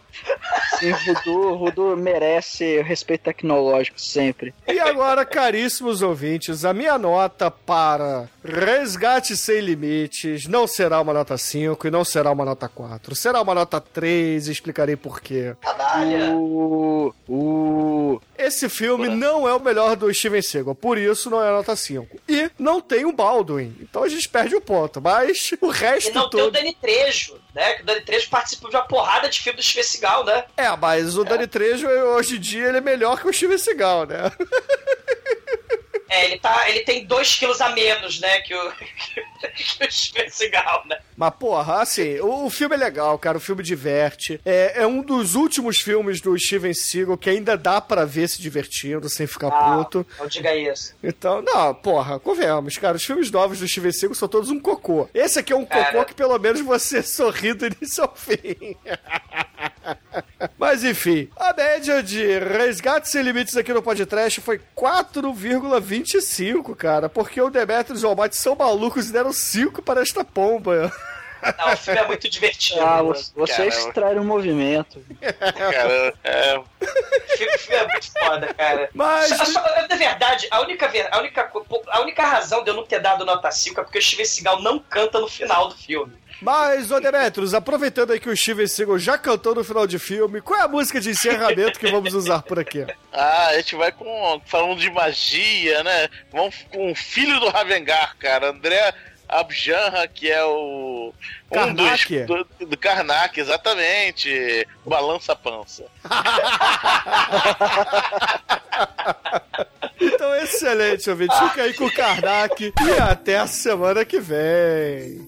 Sim, Voodoo, Voodoo merece respeito tecnológico sempre.
E agora, caríssimos ouvintes, a minha nota para Resgate Sem Limites não será uma nota 5 e não será uma nota 4. Será uma nota 3 e explicarei por quê.
Canalha.
O. O.
Esse filme não é o melhor do Steven Seagal, por isso não é nota 5. E não tem o Baldwin, então a gente perde o ponto, mas o
E
resto
não tem o
todo...
Dani Trejo, né? Que o Dani Trejo participou de uma porrada de filme do Steven Seagal, né?
É, mas o Danny Trejo, hoje em dia, ele é melhor que o Steven Seagal, né?
É, ele, tá, ele tem 2 quilos a menos, né? Que o, que o Steven Seagal, né?
Mas, porra, assim, o, o filme é legal, cara, o filme diverte. É, é um dos últimos filmes do Steven Seagal que ainda dá pra ver se divertindo, sem ficar
Ah,
puto.
não diga isso.
Então, não, porra, convenhamos, cara, os filmes novos do Steven Seagal são todos um cocô. Esse aqui é um cocô que pelo menos você sorri do início ao fim. Mas enfim, a média de resgate sem limites aqui no podcast foi 4,25, cara, porque o Demetrius e o Almighty são malucos e deram 5 para esta pomba.
Não, o filme é muito divertido.
Ah,
né?
você, você
Caramba.
extrai o movimento.
Cara, é,
O filme é muito foda, cara.
Mas.
Só- só- na verdade, a única, a, única, a única razão de eu não ter dado nota 5 é porque o Steven Seagal não canta no final do filme.
Mas, ô Demetrius, aproveitando aí que o Steven Seagal já cantou no final de filme, qual é a música de encerramento que vamos usar por aqui?
Ah, a gente vai com. falando de magia, né? Vamos com o filho do Ravengar, cara. André Abjanra, que é o. Um
Karnak?
dos. Do, do Karnak, exatamente. Balança pança.
Então, excelente, ouvinte. Fica aí com o Karnak e até a semana que vem.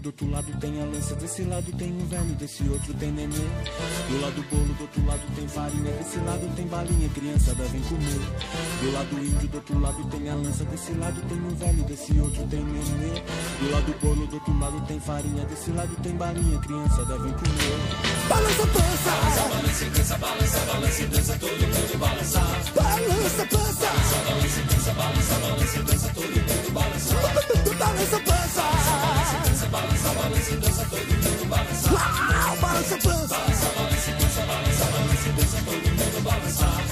do outro lado tem a lança, desse lado tem um velho, desse outro tem nenê. Do lado bolo, do outro lado tem farinha, desse lado tem balinha, criançada vem comer. Do lado índio, do outro lado tem a lança, desse lado tem um velho, desse outro tem nenê. Do lado bolo, do outro lado tem farinha, desse lado tem balinha, criançada vem comer. Balança a pança! Balança, balança, dança, balança, balança, dança, todo mundo balança. Balança a pança! Balança, balança, dança, balança, balança, dança, todo mundo balança. Balança a pança! Balança, balança, balança, dança, todo mundo balança. Balança a pança! Balança, balança, dança, balança, balança, dança, todo mundo balança.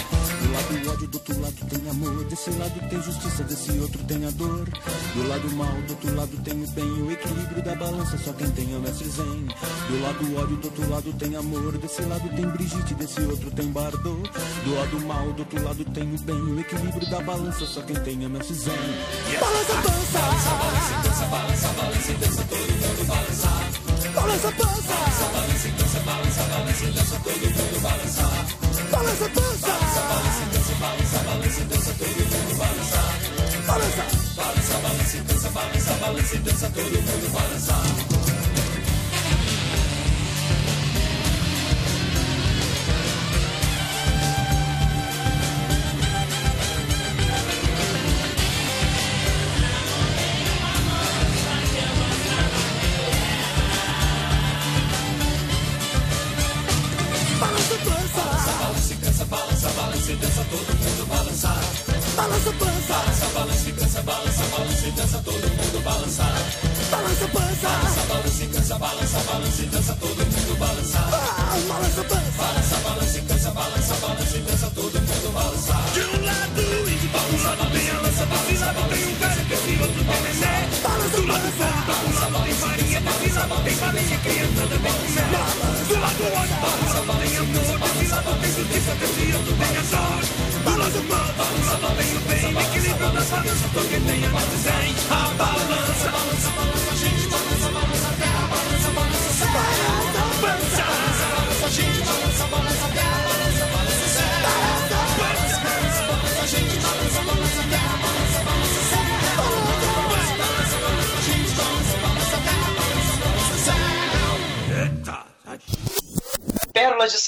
Do outro lado tem amor. Desse lado tem justiça, desse outro tem a dor. Do lado mal, do outro lado tem o bem. O equilíbrio da balança, só quem tem é o mestre zen. Do lado ódio, do outro lado tem amor. Desse lado tem Brigitte, desse outro tem Bardot. Do lado mal, do outro lado tem o bem. O equilíbrio da balança, só quem tem é o mestre zen. Balança a pança! Balança, balança, dança, balança, balança, dança, todo mundo balança. Balança a pança! Balança, balança, dança, balança, balança, dança, todo mundo balança. Balança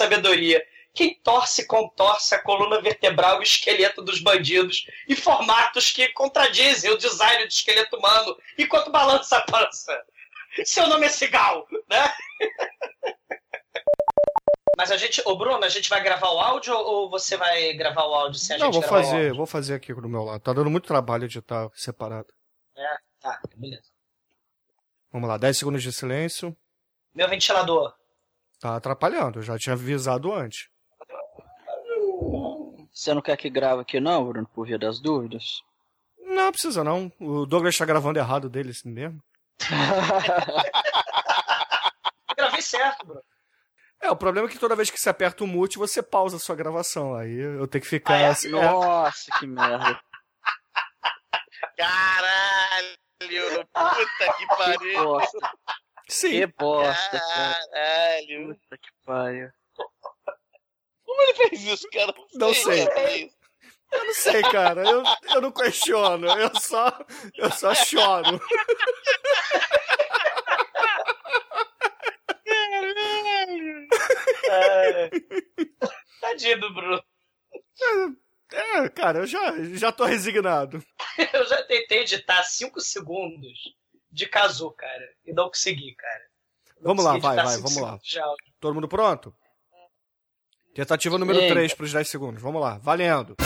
sabedoria. Quem torce, contorce a coluna vertebral e o esqueleto dos bandidos em formatos que contradizem o design do esqueleto humano enquanto balança a pança. Seu nome é Cigal, né? Mas a gente, ô Bruno, a gente vai gravar o áudio ou você vai gravar o áudio sem a
Não,
gente
vou fazer, vou fazer aqui do meu lado. Tá dando muito trabalho editar separado.
É, tá, beleza.
Vamos lá, 10 segundos de silêncio.
Meu ventilador.
Tá atrapalhando, eu já tinha avisado antes.
Você não quer que grave aqui não, Bruno, por via das dúvidas?
Não precisa não. O Douglas tá gravando errado dele assim mesmo.
Gravei certo, Bruno.
É, o problema é que toda vez que você aperta o mute, você pausa a sua gravação. Aí eu tenho que ficar
é?
assim. é.
Nossa, que merda.
Caralho! Puta que
Que
pariu!
bosta.
Sim.
Que bosta, cara.
Caralho!
Puta que pariu.
Como ele fez isso, cara?
Não sei.
cara, isso.
Eu não sei, cara. Eu, eu não questiono. Eu só, eu só choro.
É. Tadinho do Bruno.
É, cara, eu já, já tô resignado.
Eu já tentei editar 5 segundos de Kazu, cara. E não consegui, cara. Não
Vamos lá,
consegui
vai,
editar
vai,
cinco
vamos lá. Todo mundo pronto? Tentativa número
Sim.
3 pros 10 segundos. Vamos lá, valendo.